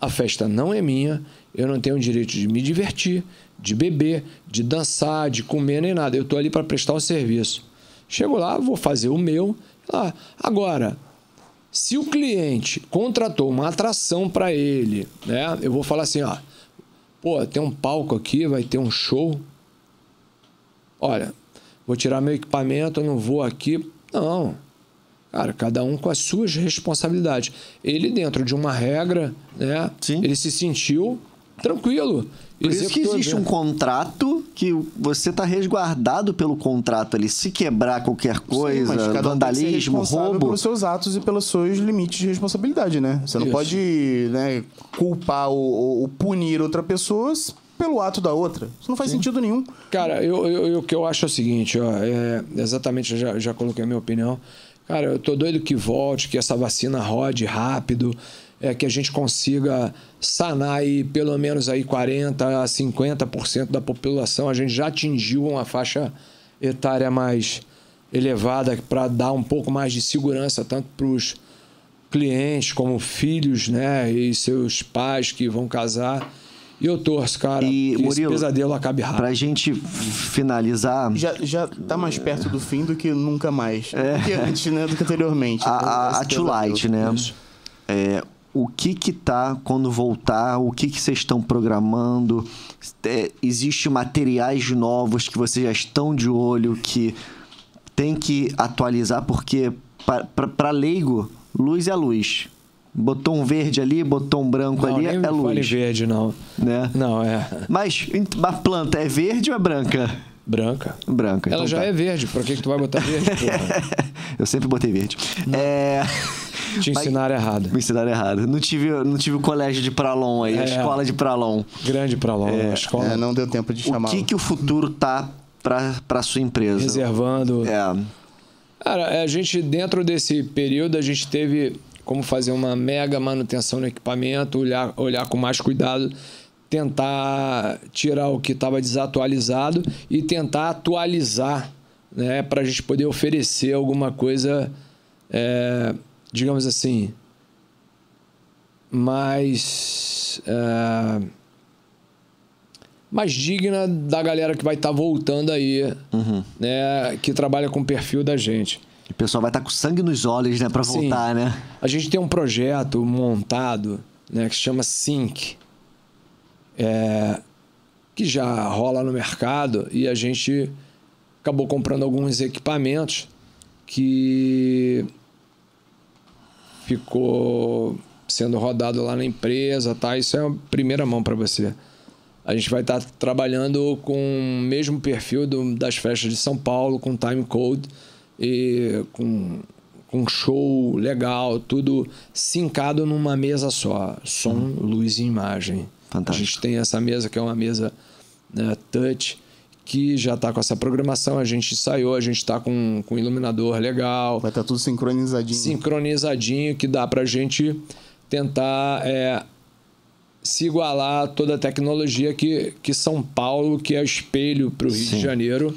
a festa não é minha, eu não tenho o direito de me divertir, de beber, de dançar, de comer nem nada. Eu estou ali para prestar o serviço. Chego lá, vou fazer o meu. Ah, agora, se o cliente contratou uma atração para ele, né? Eu vou falar assim, ó, pô, tem um palco aqui, vai ter um show. Olha, vou tirar meu equipamento, eu não vou aqui. Não. Cara, cada um com as suas responsabilidades. Ele dentro de uma regra, né? Sim. Ele se sentiu tranquilo. Por isso que existe um contrato que você está resguardado pelo contrato ali. Se quebrar qualquer coisa, Sim, um vandalismo, responsável roubo. pelos seus atos e pelos seus limites de responsabilidade, né? Você não Isso. pode né, culpar ou, ou- punir outra pessoa pelo ato da outra. Isso não faz sentido nenhum. Cara, eu, eu, eu- o que eu acho é o seguinte, ó, é, exatamente, eu já, já coloquei a minha opinião. Cara, eu tô doido que volte, que essa vacina rode rápido, é, que a gente consiga sanar aí pelo menos aí 40% a 50% da população. A gente já atingiu uma faixa etária mais elevada para dar um pouco mais de segurança tanto para os clientes como filhos, né, e seus pais que vão casar. E eu torço, cara, E, que Murilo, esse pesadelo acabe rápido. Pra gente finalizar, Já, já tá mais perto do fim do que nunca mais. Do que antes, né? Do que anteriormente. É. a, a, a Too. Light, né? Isso. É, o que que tá quando voltar? O que que vocês estão programando? É, existe materiais novos que vocês já estão de olho que tem que atualizar porque para leigo luz é luz. Botou um verde ali, botou um branco Não, ali, nem é me fale luz. verde, não. Né? Não, é Mas a planta é verde ou é branca? branca. Branca. Ela então já tá. é verde, por que, que tu vai botar verde? Eu sempre botei verde. É. Te Mas- ensinaram errado. Me ensinaram errado. Não tive, não tive o colégio de Pralon aí, a É. escola de Pralon. Grande pra lá, a escola. É, não deu tempo de O chamar. que, que o futuro tá pra, pra sua empresa? Reservando. É. Cara, a gente, dentro desse período, a gente teve como fazer uma mega manutenção no equipamento, olhar, olhar com mais cuidado, tentar tirar o que estava desatualizado e tentar atualizar, né, para a gente poder oferecer alguma coisa, é, digamos assim, mais. é, mais digna da galera que vai estar voltando aí, né, que trabalha com o perfil da gente. O pessoal vai estar com sangue nos olhos, né, Sim. voltar, né? A gente tem um projeto montado né, que se chama Sync, é, que já rola no mercado e a gente acabou comprando alguns equipamentos que ficou sendo rodado lá na empresa, tá? Isso é a primeira mão para você. A gente vai estar trabalhando com o mesmo perfil do- das festas de São Paulo, com time code e com, com show legal, tudo sincado numa mesa só, som, luz e imagem. Fantástico. A gente tem essa mesa que é uma mesa né, touch que já está com essa programação, a gente ensaiou, a gente está com, com iluminador legal. Vai estar tá tudo sincronizadinho. Sincronizadinho, que dá para a gente tentar é, se igualar a toda a tecnologia que, que São Paulo, que é espelho para o Rio Sim. de Janeiro.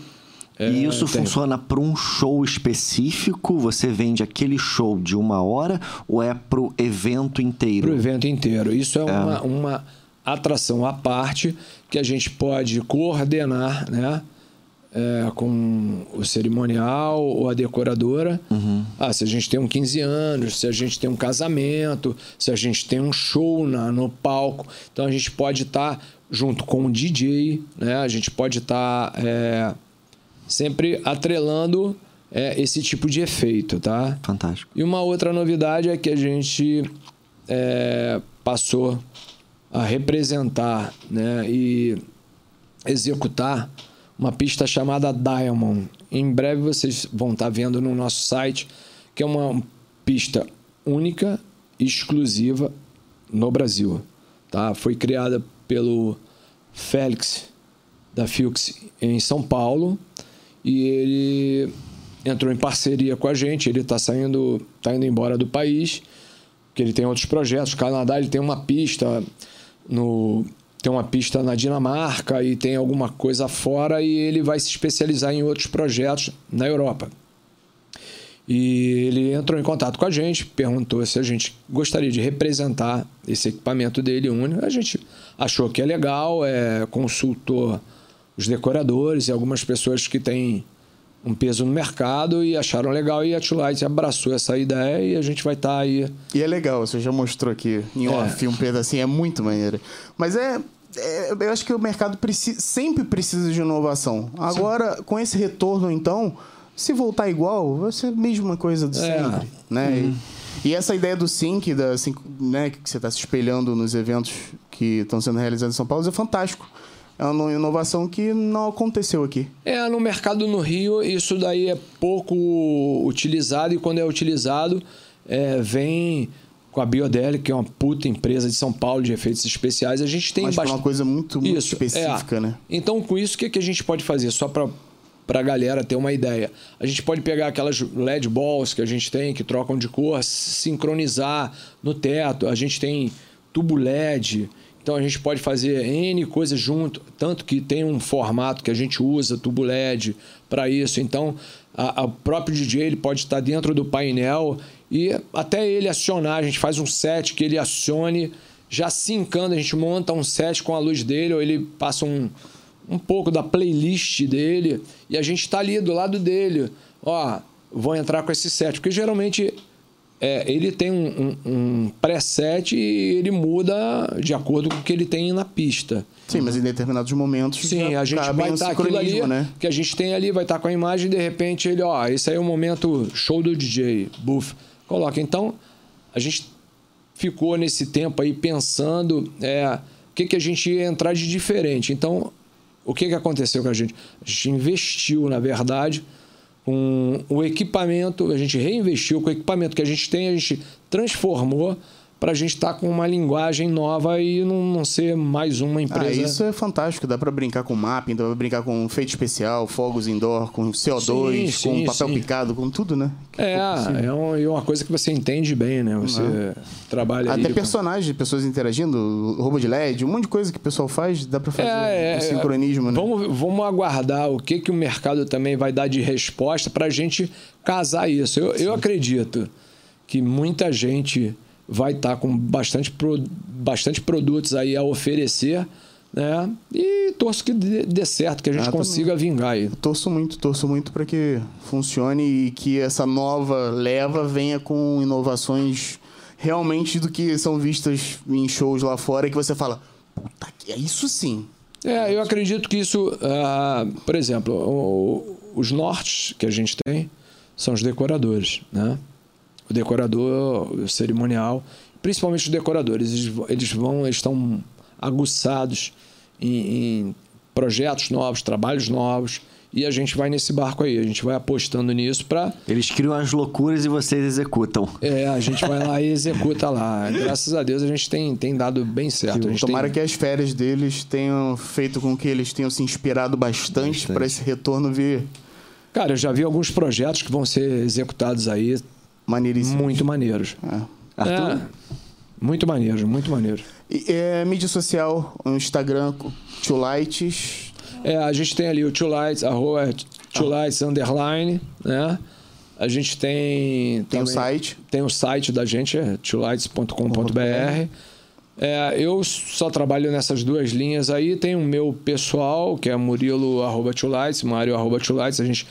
É, e isso funciona para um show específico? Você vende aquele show de uma hora ou é para o evento inteiro? Para o evento inteiro. Isso é, é. Uma, uma atração à parte que a gente pode coordenar, né? É, com o cerimonial ou a decoradora. Uhum. Ah, se a gente tem um 15 anos, se a gente tem um casamento, se a gente tem um show na, no palco. Então a gente pode estar tá junto com o DJ, né? A gente pode estar tá, é, sempre atrelando é, esse tipo de efeito, tá? Fantástico. E uma outra novidade é que a gente é, passou a representar né, e executar uma pista chamada Diamond. Em breve vocês vão estar vendo no nosso site, que é uma pista única, exclusiva no Brasil. Tá? Foi criada pelo Félix da Fuchs em São Paulo e ele entrou em parceria com a gente. Ele está saindo, tá indo embora do país, que ele tem outros projetos. O Canadá ele tem uma pista no tem uma pista na Dinamarca e tem alguma coisa fora e ele vai se especializar em outros projetos na Europa. E ele entrou em contato com a gente, perguntou se a gente gostaria de representar esse equipamento dele único. A gente achou que é legal, é, consultou os decoradores e algumas pessoas que têm um peso no mercado e acharam legal e a Light abraçou essa ideia e a gente vai estar tá aí. E é legal, você já mostrou aqui em é. off um pedacinho, é muito maneiro. Mas é, é, eu acho que o mercado precisa, sempre precisa de inovação. Agora, Sim. com esse retorno, então, se voltar igual, vai ser a mesma coisa de é. sempre, né? Uhum. E, e, essa ideia do sync, da, né, que você está se espelhando nos eventos que estão sendo realizados em São Paulo, é fantástico é uma inovação que não aconteceu aqui. É, no mercado no Rio, isso daí é pouco utilizado e quando é utilizado, é, vem com a Biodel, que é uma puta empresa de São Paulo de efeitos especiais. A gente tem Mas bastante... uma coisa muito, muito isso, específica, é. né? Então, com isso, o que, que a gente pode fazer? Só para para a galera ter uma ideia. A gente pode pegar aquelas LED balls que a gente tem, que trocam de cor, sincronizar no teto. A gente tem tubo LED. Então a gente pode fazer N coisas junto, tanto que tem um formato que a gente usa, tubo LED, para isso. Então o próprio DJ ele pode estar dentro do painel e até ele acionar, a gente faz um set que ele acione, já sincando, a gente monta um set com a luz dele, ou ele passa um, um pouco da playlist dele e a gente está ali do lado dele. Ó, vou entrar com esse set, porque geralmente é, ele tem um, um, um preset e ele muda de acordo com o que ele tem na pista. Sim, mas em determinados momentos. Sim, a gente vai estar tá aquilo ali né? que a gente tem ali, vai estar tá com a imagem e de repente ele, ó, esse aí é o momento show do DJ, buff. Coloca. Então, a gente ficou nesse tempo aí pensando é, o que, que a gente ia entrar de diferente. Então, o que, que aconteceu com a gente? A gente investiu, na verdade, com o equipamento, a gente reinvestiu com o equipamento que a gente tem, a gente transformou para a gente estar tá com uma linguagem nova e não, não ser mais uma empresa. Ah, isso é fantástico. Dá para brincar com mapping, dá para brincar com feito especial, fogos indoor, com CO2, sim, com sim, papel sim. picado, com tudo, né? Que é, é, é uma coisa que você entende bem, né? Você uhum. trabalha Até personagens, com... pessoas interagindo, roubo de LED, um monte de coisa que o pessoal faz, dá para fazer é, um é, sincronismo, né? Vamos, vamos aguardar o que, que o mercado também vai dar de resposta para a gente casar isso. Eu, eu acredito que muita gente vai estar tá com bastante, pro, bastante produtos aí a oferecer. Né? E torço que dê certo, que a gente ah, consiga também. vingar aí. Torço muito, torço muito para que funcione e que essa nova leva venha com inovações realmente do que são vistas em shows lá fora que você fala, puta, é isso sim. É, eu acredito que isso, uh, por exemplo, o, os nortes que a gente tem são os decoradores, né? O decorador, o cerimonial, principalmente os decoradores, eles, eles vão, eles estão aguçados em, em projetos novos, trabalhos novos. E a gente vai nesse barco aí, a gente vai apostando nisso para. Eles criam as loucuras e vocês executam. É, a gente vai lá e executa lá. Graças a Deus a gente tem, tem dado bem certo. Tomara tem... que as férias deles tenham feito com que eles tenham se inspirado bastante, para esse retorno vir. Cara, eu já vi alguns projetos que vão ser executados aí. Maneiríssimos. Muito maneiros. É. Arthur? É, muito maneiros, muito maneiros. E, é, mídia social, o Instagram, Two Lights. É, a gente tem ali o Two Lights, arroba Two Lights underline, né? A gente tem. Tem o site. Tem o site da gente, é twolights.com.br. É, eu só trabalho nessas duas linhas aí. Tem o meu pessoal, que é Murilo arroba Lights, Mário arroba Lights. A gente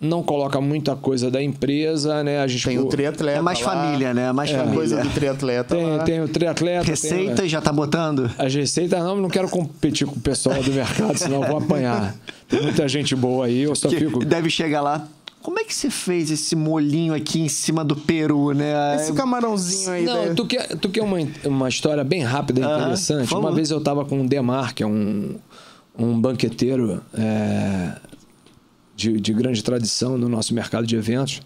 não coloca muita coisa da empresa, né? A gente tem o triatleta. É mais lá. família, né? É mais é. família. coisa do triatleta. Tem, lá. tem o triatleta. Receita tem, já tá botando? As receitas não, não quero competir com o pessoal do mercado, senão eu vou apanhar. Tem muita gente boa aí, eu só que fico. Deve chegar lá. Como é que você fez esse molhinho aqui em cima do peru, né? Esse camarãozinho aí. Não, tu quer, tu quer uma, uma história bem rápida e ah, interessante? Uma vez eu tava com o Demar, que é um, um banqueteiro é, de, de grande tradição no nosso mercado de eventos.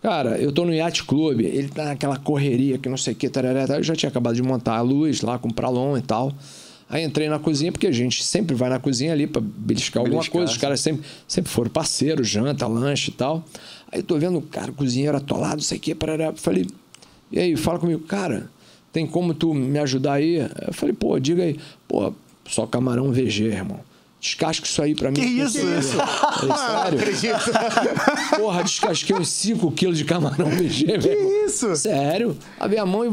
Cara, eu tô no Yacht Club, ele tá naquela correria que não sei o que, tarará, eu já tinha acabado de montar a luz lá com o Pralon e tal. Aí entrei na cozinha, porque a gente sempre vai na cozinha ali para beliscar alguma beliscar, coisa. Os caras sempre, sempre foram parceiros, janta, lanche e tal. Aí tô vendo, cara, cozinheiro atolado, não sei o que, parará. Falei, e aí, fala comigo, cara, tem como tu me ajudar aí? Eu falei, pô, diga aí. Pô, só camarão VG, irmão. Descasca isso aí pra mim. Que isso? isso? Falei, sério? Porra, descasquei uns 5 quilos de camarão VG, velho. Que isso? Sério? Abri a mão e...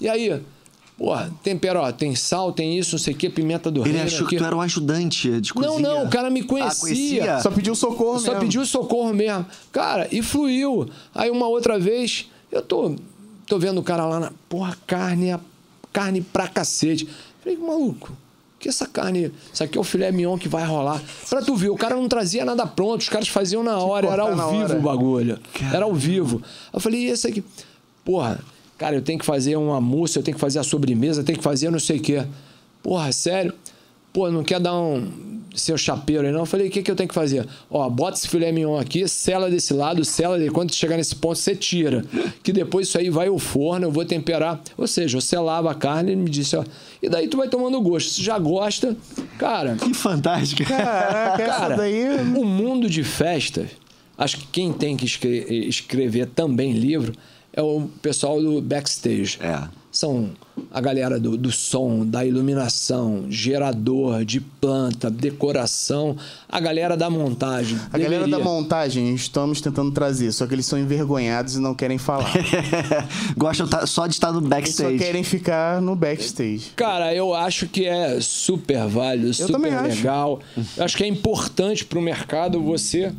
E aí? Porra, tempero, ó, tem sal, tem isso, não sei o que, pimenta do Ele reino. Ele achou aqui. que tu era um ajudante de cozinha. Não, não, o cara me conhecia. Ah, conhecia? Só pediu socorro Só mesmo. pediu socorro mesmo. Cara, e fluiu. Aí uma outra vez, eu tô, tô vendo o cara lá na... Porra, carne, carne pra cacete. Falei, maluco, que essa carne... Isso aqui é o filé mignon que vai rolar. Pra tu ver, o cara não trazia nada pronto, os caras faziam na hora, era ao vivo hora. o bagulho. Era ao vivo. Eu falei, e esse aqui? Porra... Cara, eu tenho que fazer uma mousse, eu tenho que fazer a sobremesa, eu tenho que fazer não sei o quê. Porra, sério? Pô, não quer dar um seu chapeiro aí não? Eu falei, o que, que eu tenho que fazer? Ó, bota esse filé mignon aqui, sela desse lado, sela dele. Quando chegar nesse ponto, você tira. Que depois isso aí vai ao forno, eu vou temperar. Ou seja, eu selava a carne e me disse, ó. E daí tu vai tomando gosto. Se já gosta, cara. Que fantástico. Caraca, cara, daí... o mundo de festas, acho que quem tem que escrever também livro é o pessoal do backstage. É. São a galera do, do som, da iluminação, gerador, de planta, decoração, a galera da montagem. A Deveria. galera da montagem, estamos tentando trazer, só que eles são envergonhados e não querem falar. Gostam só de estar no backstage. Eles só querem ficar no backstage. Cara, eu acho que é super válido, super legal. Acho. Eu acho que é importante para o mercado você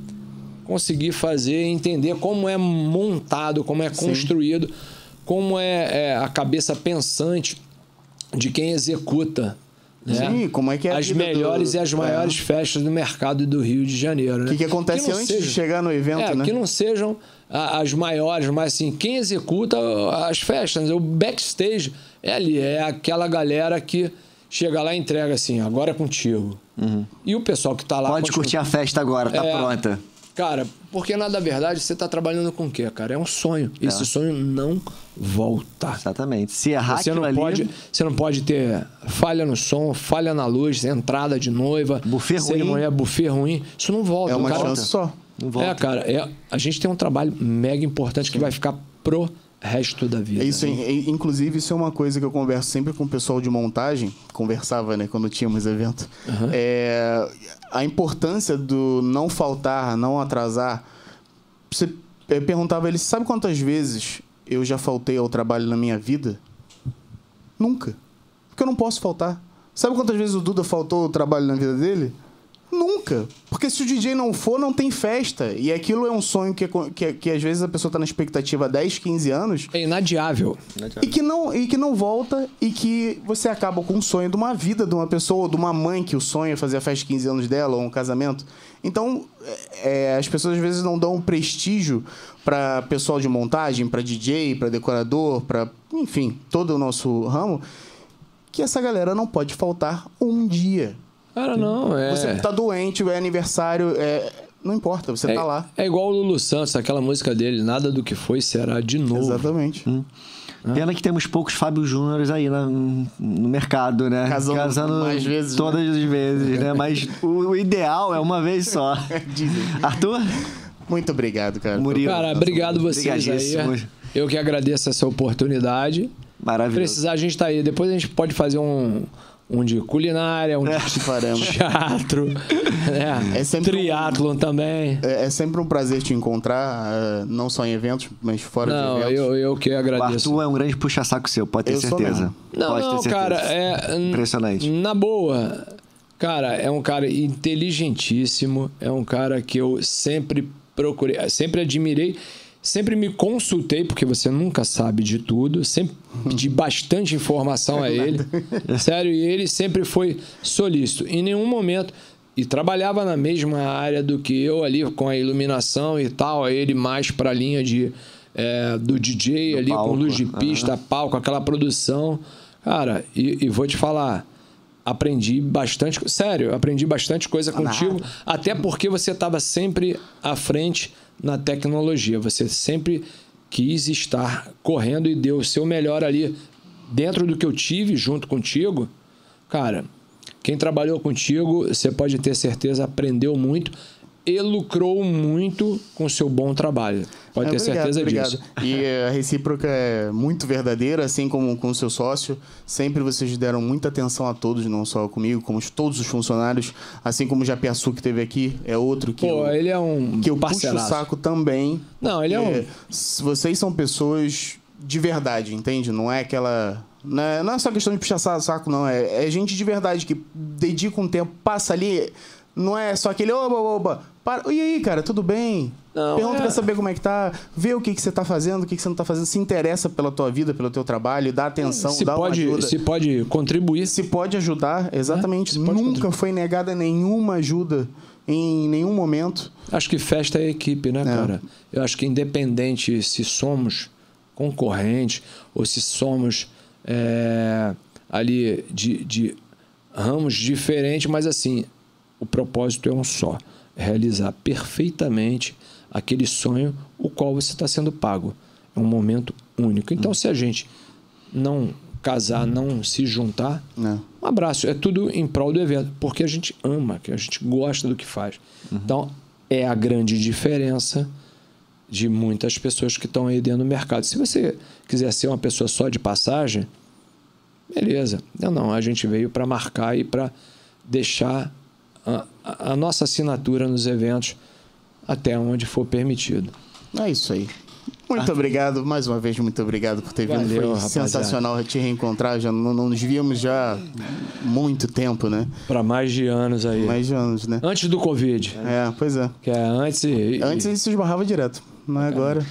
conseguir fazer, entender como é montado, como é construído, Sim. Como é, é, a cabeça pensante de quem executa. Né? Sim, como é que é As melhores do... e as maiores é. festas do mercado do Rio de Janeiro. O né? que, que acontece que antes seja... de chegar no evento, é, né? Que não sejam as maiores, mas assim, quem executa as festas, o backstage é ali, é aquela galera que chega lá e entrega assim, agora é contigo. Uhum. E o pessoal que está lá... Pode continua... curtir a festa agora, tá é, pronta. Cara, porque na verdade você está trabalhando com o quê, cara? É um sonho. É. Esse sonho não volta. Exatamente. Se errar você não ali... pode, Você não pode ter falha no som, falha na luz, entrada de noiva, buffet cerimônia, ruim. buffet ruim. Isso não volta. É uma cara, chance só. Não volta. É, cara. É, a gente tem um trabalho mega importante Sim. que vai ficar pro resto da vida. Isso, né? inclusive, isso é uma coisa que eu converso sempre com o pessoal de montagem, conversava, né, quando tínhamos evento. Uhum. É, a importância do não faltar, não atrasar. Você eu perguntava ele, sabe quantas vezes eu já faltei ao trabalho na minha vida? Nunca. Porque eu não posso faltar. Sabe quantas vezes o Duda faltou ao trabalho na vida dele? Nunca. Porque se o DJ não for, não tem festa. E aquilo é um sonho que, que, que às vezes a pessoa está na expectativa há 10, 15 anos. É inadiável. E que, não, e que não volta e que você acaba com o sonho de uma vida de uma pessoa, ou de uma mãe que o sonha é fazer a festa de 15 anos dela, ou um casamento. Então, é, as pessoas às vezes não dão prestígio para pessoal de montagem, para DJ, para decorador, para, enfim, todo o nosso ramo, que essa galera não pode faltar um dia Cara, não, é. Você tá doente, é aniversário, é... não importa, você é, tá lá. É igual o Lulu Santos, aquela música dele, nada do que foi será de novo. Exatamente. Hum. Pena que temos poucos Fábio Júniores aí na, no mercado, né? Casando Casando mais vezes, todas né? as vezes, né? Mas o, o ideal é uma vez só. Dizem. Arthur? Muito obrigado, cara. Murilo. Cara, obrigado vocês aí. Eu que agradeço essa oportunidade. Maravilhoso. Precisar, a gente tá aí. Depois a gente pode fazer um, um de culinária, um de Faremos. teatro, né? É sempre triatlon também. É, é sempre um prazer te encontrar, eh, não só em eventos, mas fora Não, de eventos. eu, eu que O agradeço. Arthur é um grande puxa-saco seu, pode ter Eu certeza. Não, pode não, ter certeza. cara, é. Impressionante. Na boa, cara, é um cara inteligentíssimo, é um cara que eu sempre procurei, sempre admirei, sempre me consultei, porque você nunca sabe de tudo, sempre pedi bastante informação a ele. Sério, e ele sempre foi solícito. Em nenhum momento. E trabalhava na mesma área do que eu ali, com a iluminação e tal, ele mais pra linha de. é, do DJ Do ali, palco, com luz de pista, palco, aquela produção. Cara, e, e vou te falar, aprendi bastante, sério, aprendi bastante coisa contigo, até porque você estava sempre à frente na tecnologia, você sempre quis estar correndo e deu o seu melhor ali dentro do que eu tive junto contigo. Cara, quem trabalhou contigo, você pode ter certeza, aprendeu muito e lucrou muito com seu bom trabalho. Pode É, ter obrigado, certeza obrigado. disso. E a recíproca é muito verdadeira, assim como com o seu sócio. Sempre vocês deram muita atenção a todos, não só comigo, como os- todos os funcionários. Assim como o Japiaçu que teve aqui, é outro que Pô, eu, ele é um que eu puxo o saco também. Não, ele é um... Vocês são pessoas de verdade, entende? Não é aquela. Não é, não é só questão de puxar sa- saco, não. É, é gente de verdade que dedica um tempo, passa ali. Não é só aquele oba, oba. Para. E aí, cara, tudo bem? Não, Pergunta é- pra saber como é que tá, vê o que, que você tá fazendo, o que, que você não tá fazendo, se interessa pela tua vida, pelo teu trabalho, dá atenção, se dá pode, uma ajuda. se pode contribuir. Se pode ajudar, exatamente. se pode Nunca foi negada nenhuma ajuda em nenhum momento. Acho que festa é equipe, né, É. cara? Eu acho que independente se somos concorrentes ou se somos é, ali de, de ramos diferentes, mas assim, o propósito é um só: realizar perfeitamente aquele sonho o qual você está sendo pago. É um momento único. Então, se a gente não casar, não se juntar, Né? um abraço. É tudo em prol do evento, porque a gente ama, que a gente gosta do que faz. Então, é a grande diferença de muitas pessoas que estão aí dentro do mercado. Se você quiser ser uma pessoa só de passagem, beleza. Não, não. A gente veio para marcar e para deixar a- a nossa assinatura nos eventos até onde for permitido. É isso aí. Muito obrigado, mais uma vez, muito obrigado por ter vindo. Valeu, Foi rapaziada. sensacional te reencontrar. Já não, não nos víamos já há muito tempo, né? Para mais de anos aí. Mais de anos, né? Antes do Covid. É, pois é. Que é antes e. Antes a gente se esbarrava direto, não é agora.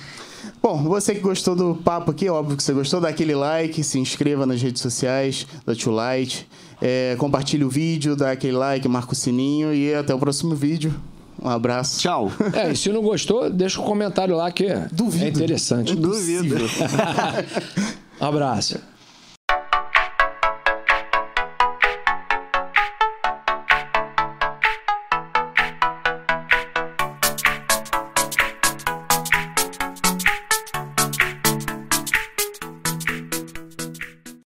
Bom, você que gostou do papo aqui, óbvio que você gostou, dá aquele like, se inscreva nas redes sociais da Too Light, é, compartilhe o vídeo, dá aquele like, marca o sininho e até o próximo vídeo. Um abraço. Tchau. É, e se não gostou, deixa um comentário lá que é Duvido. interessante. Duvido. Um abraço.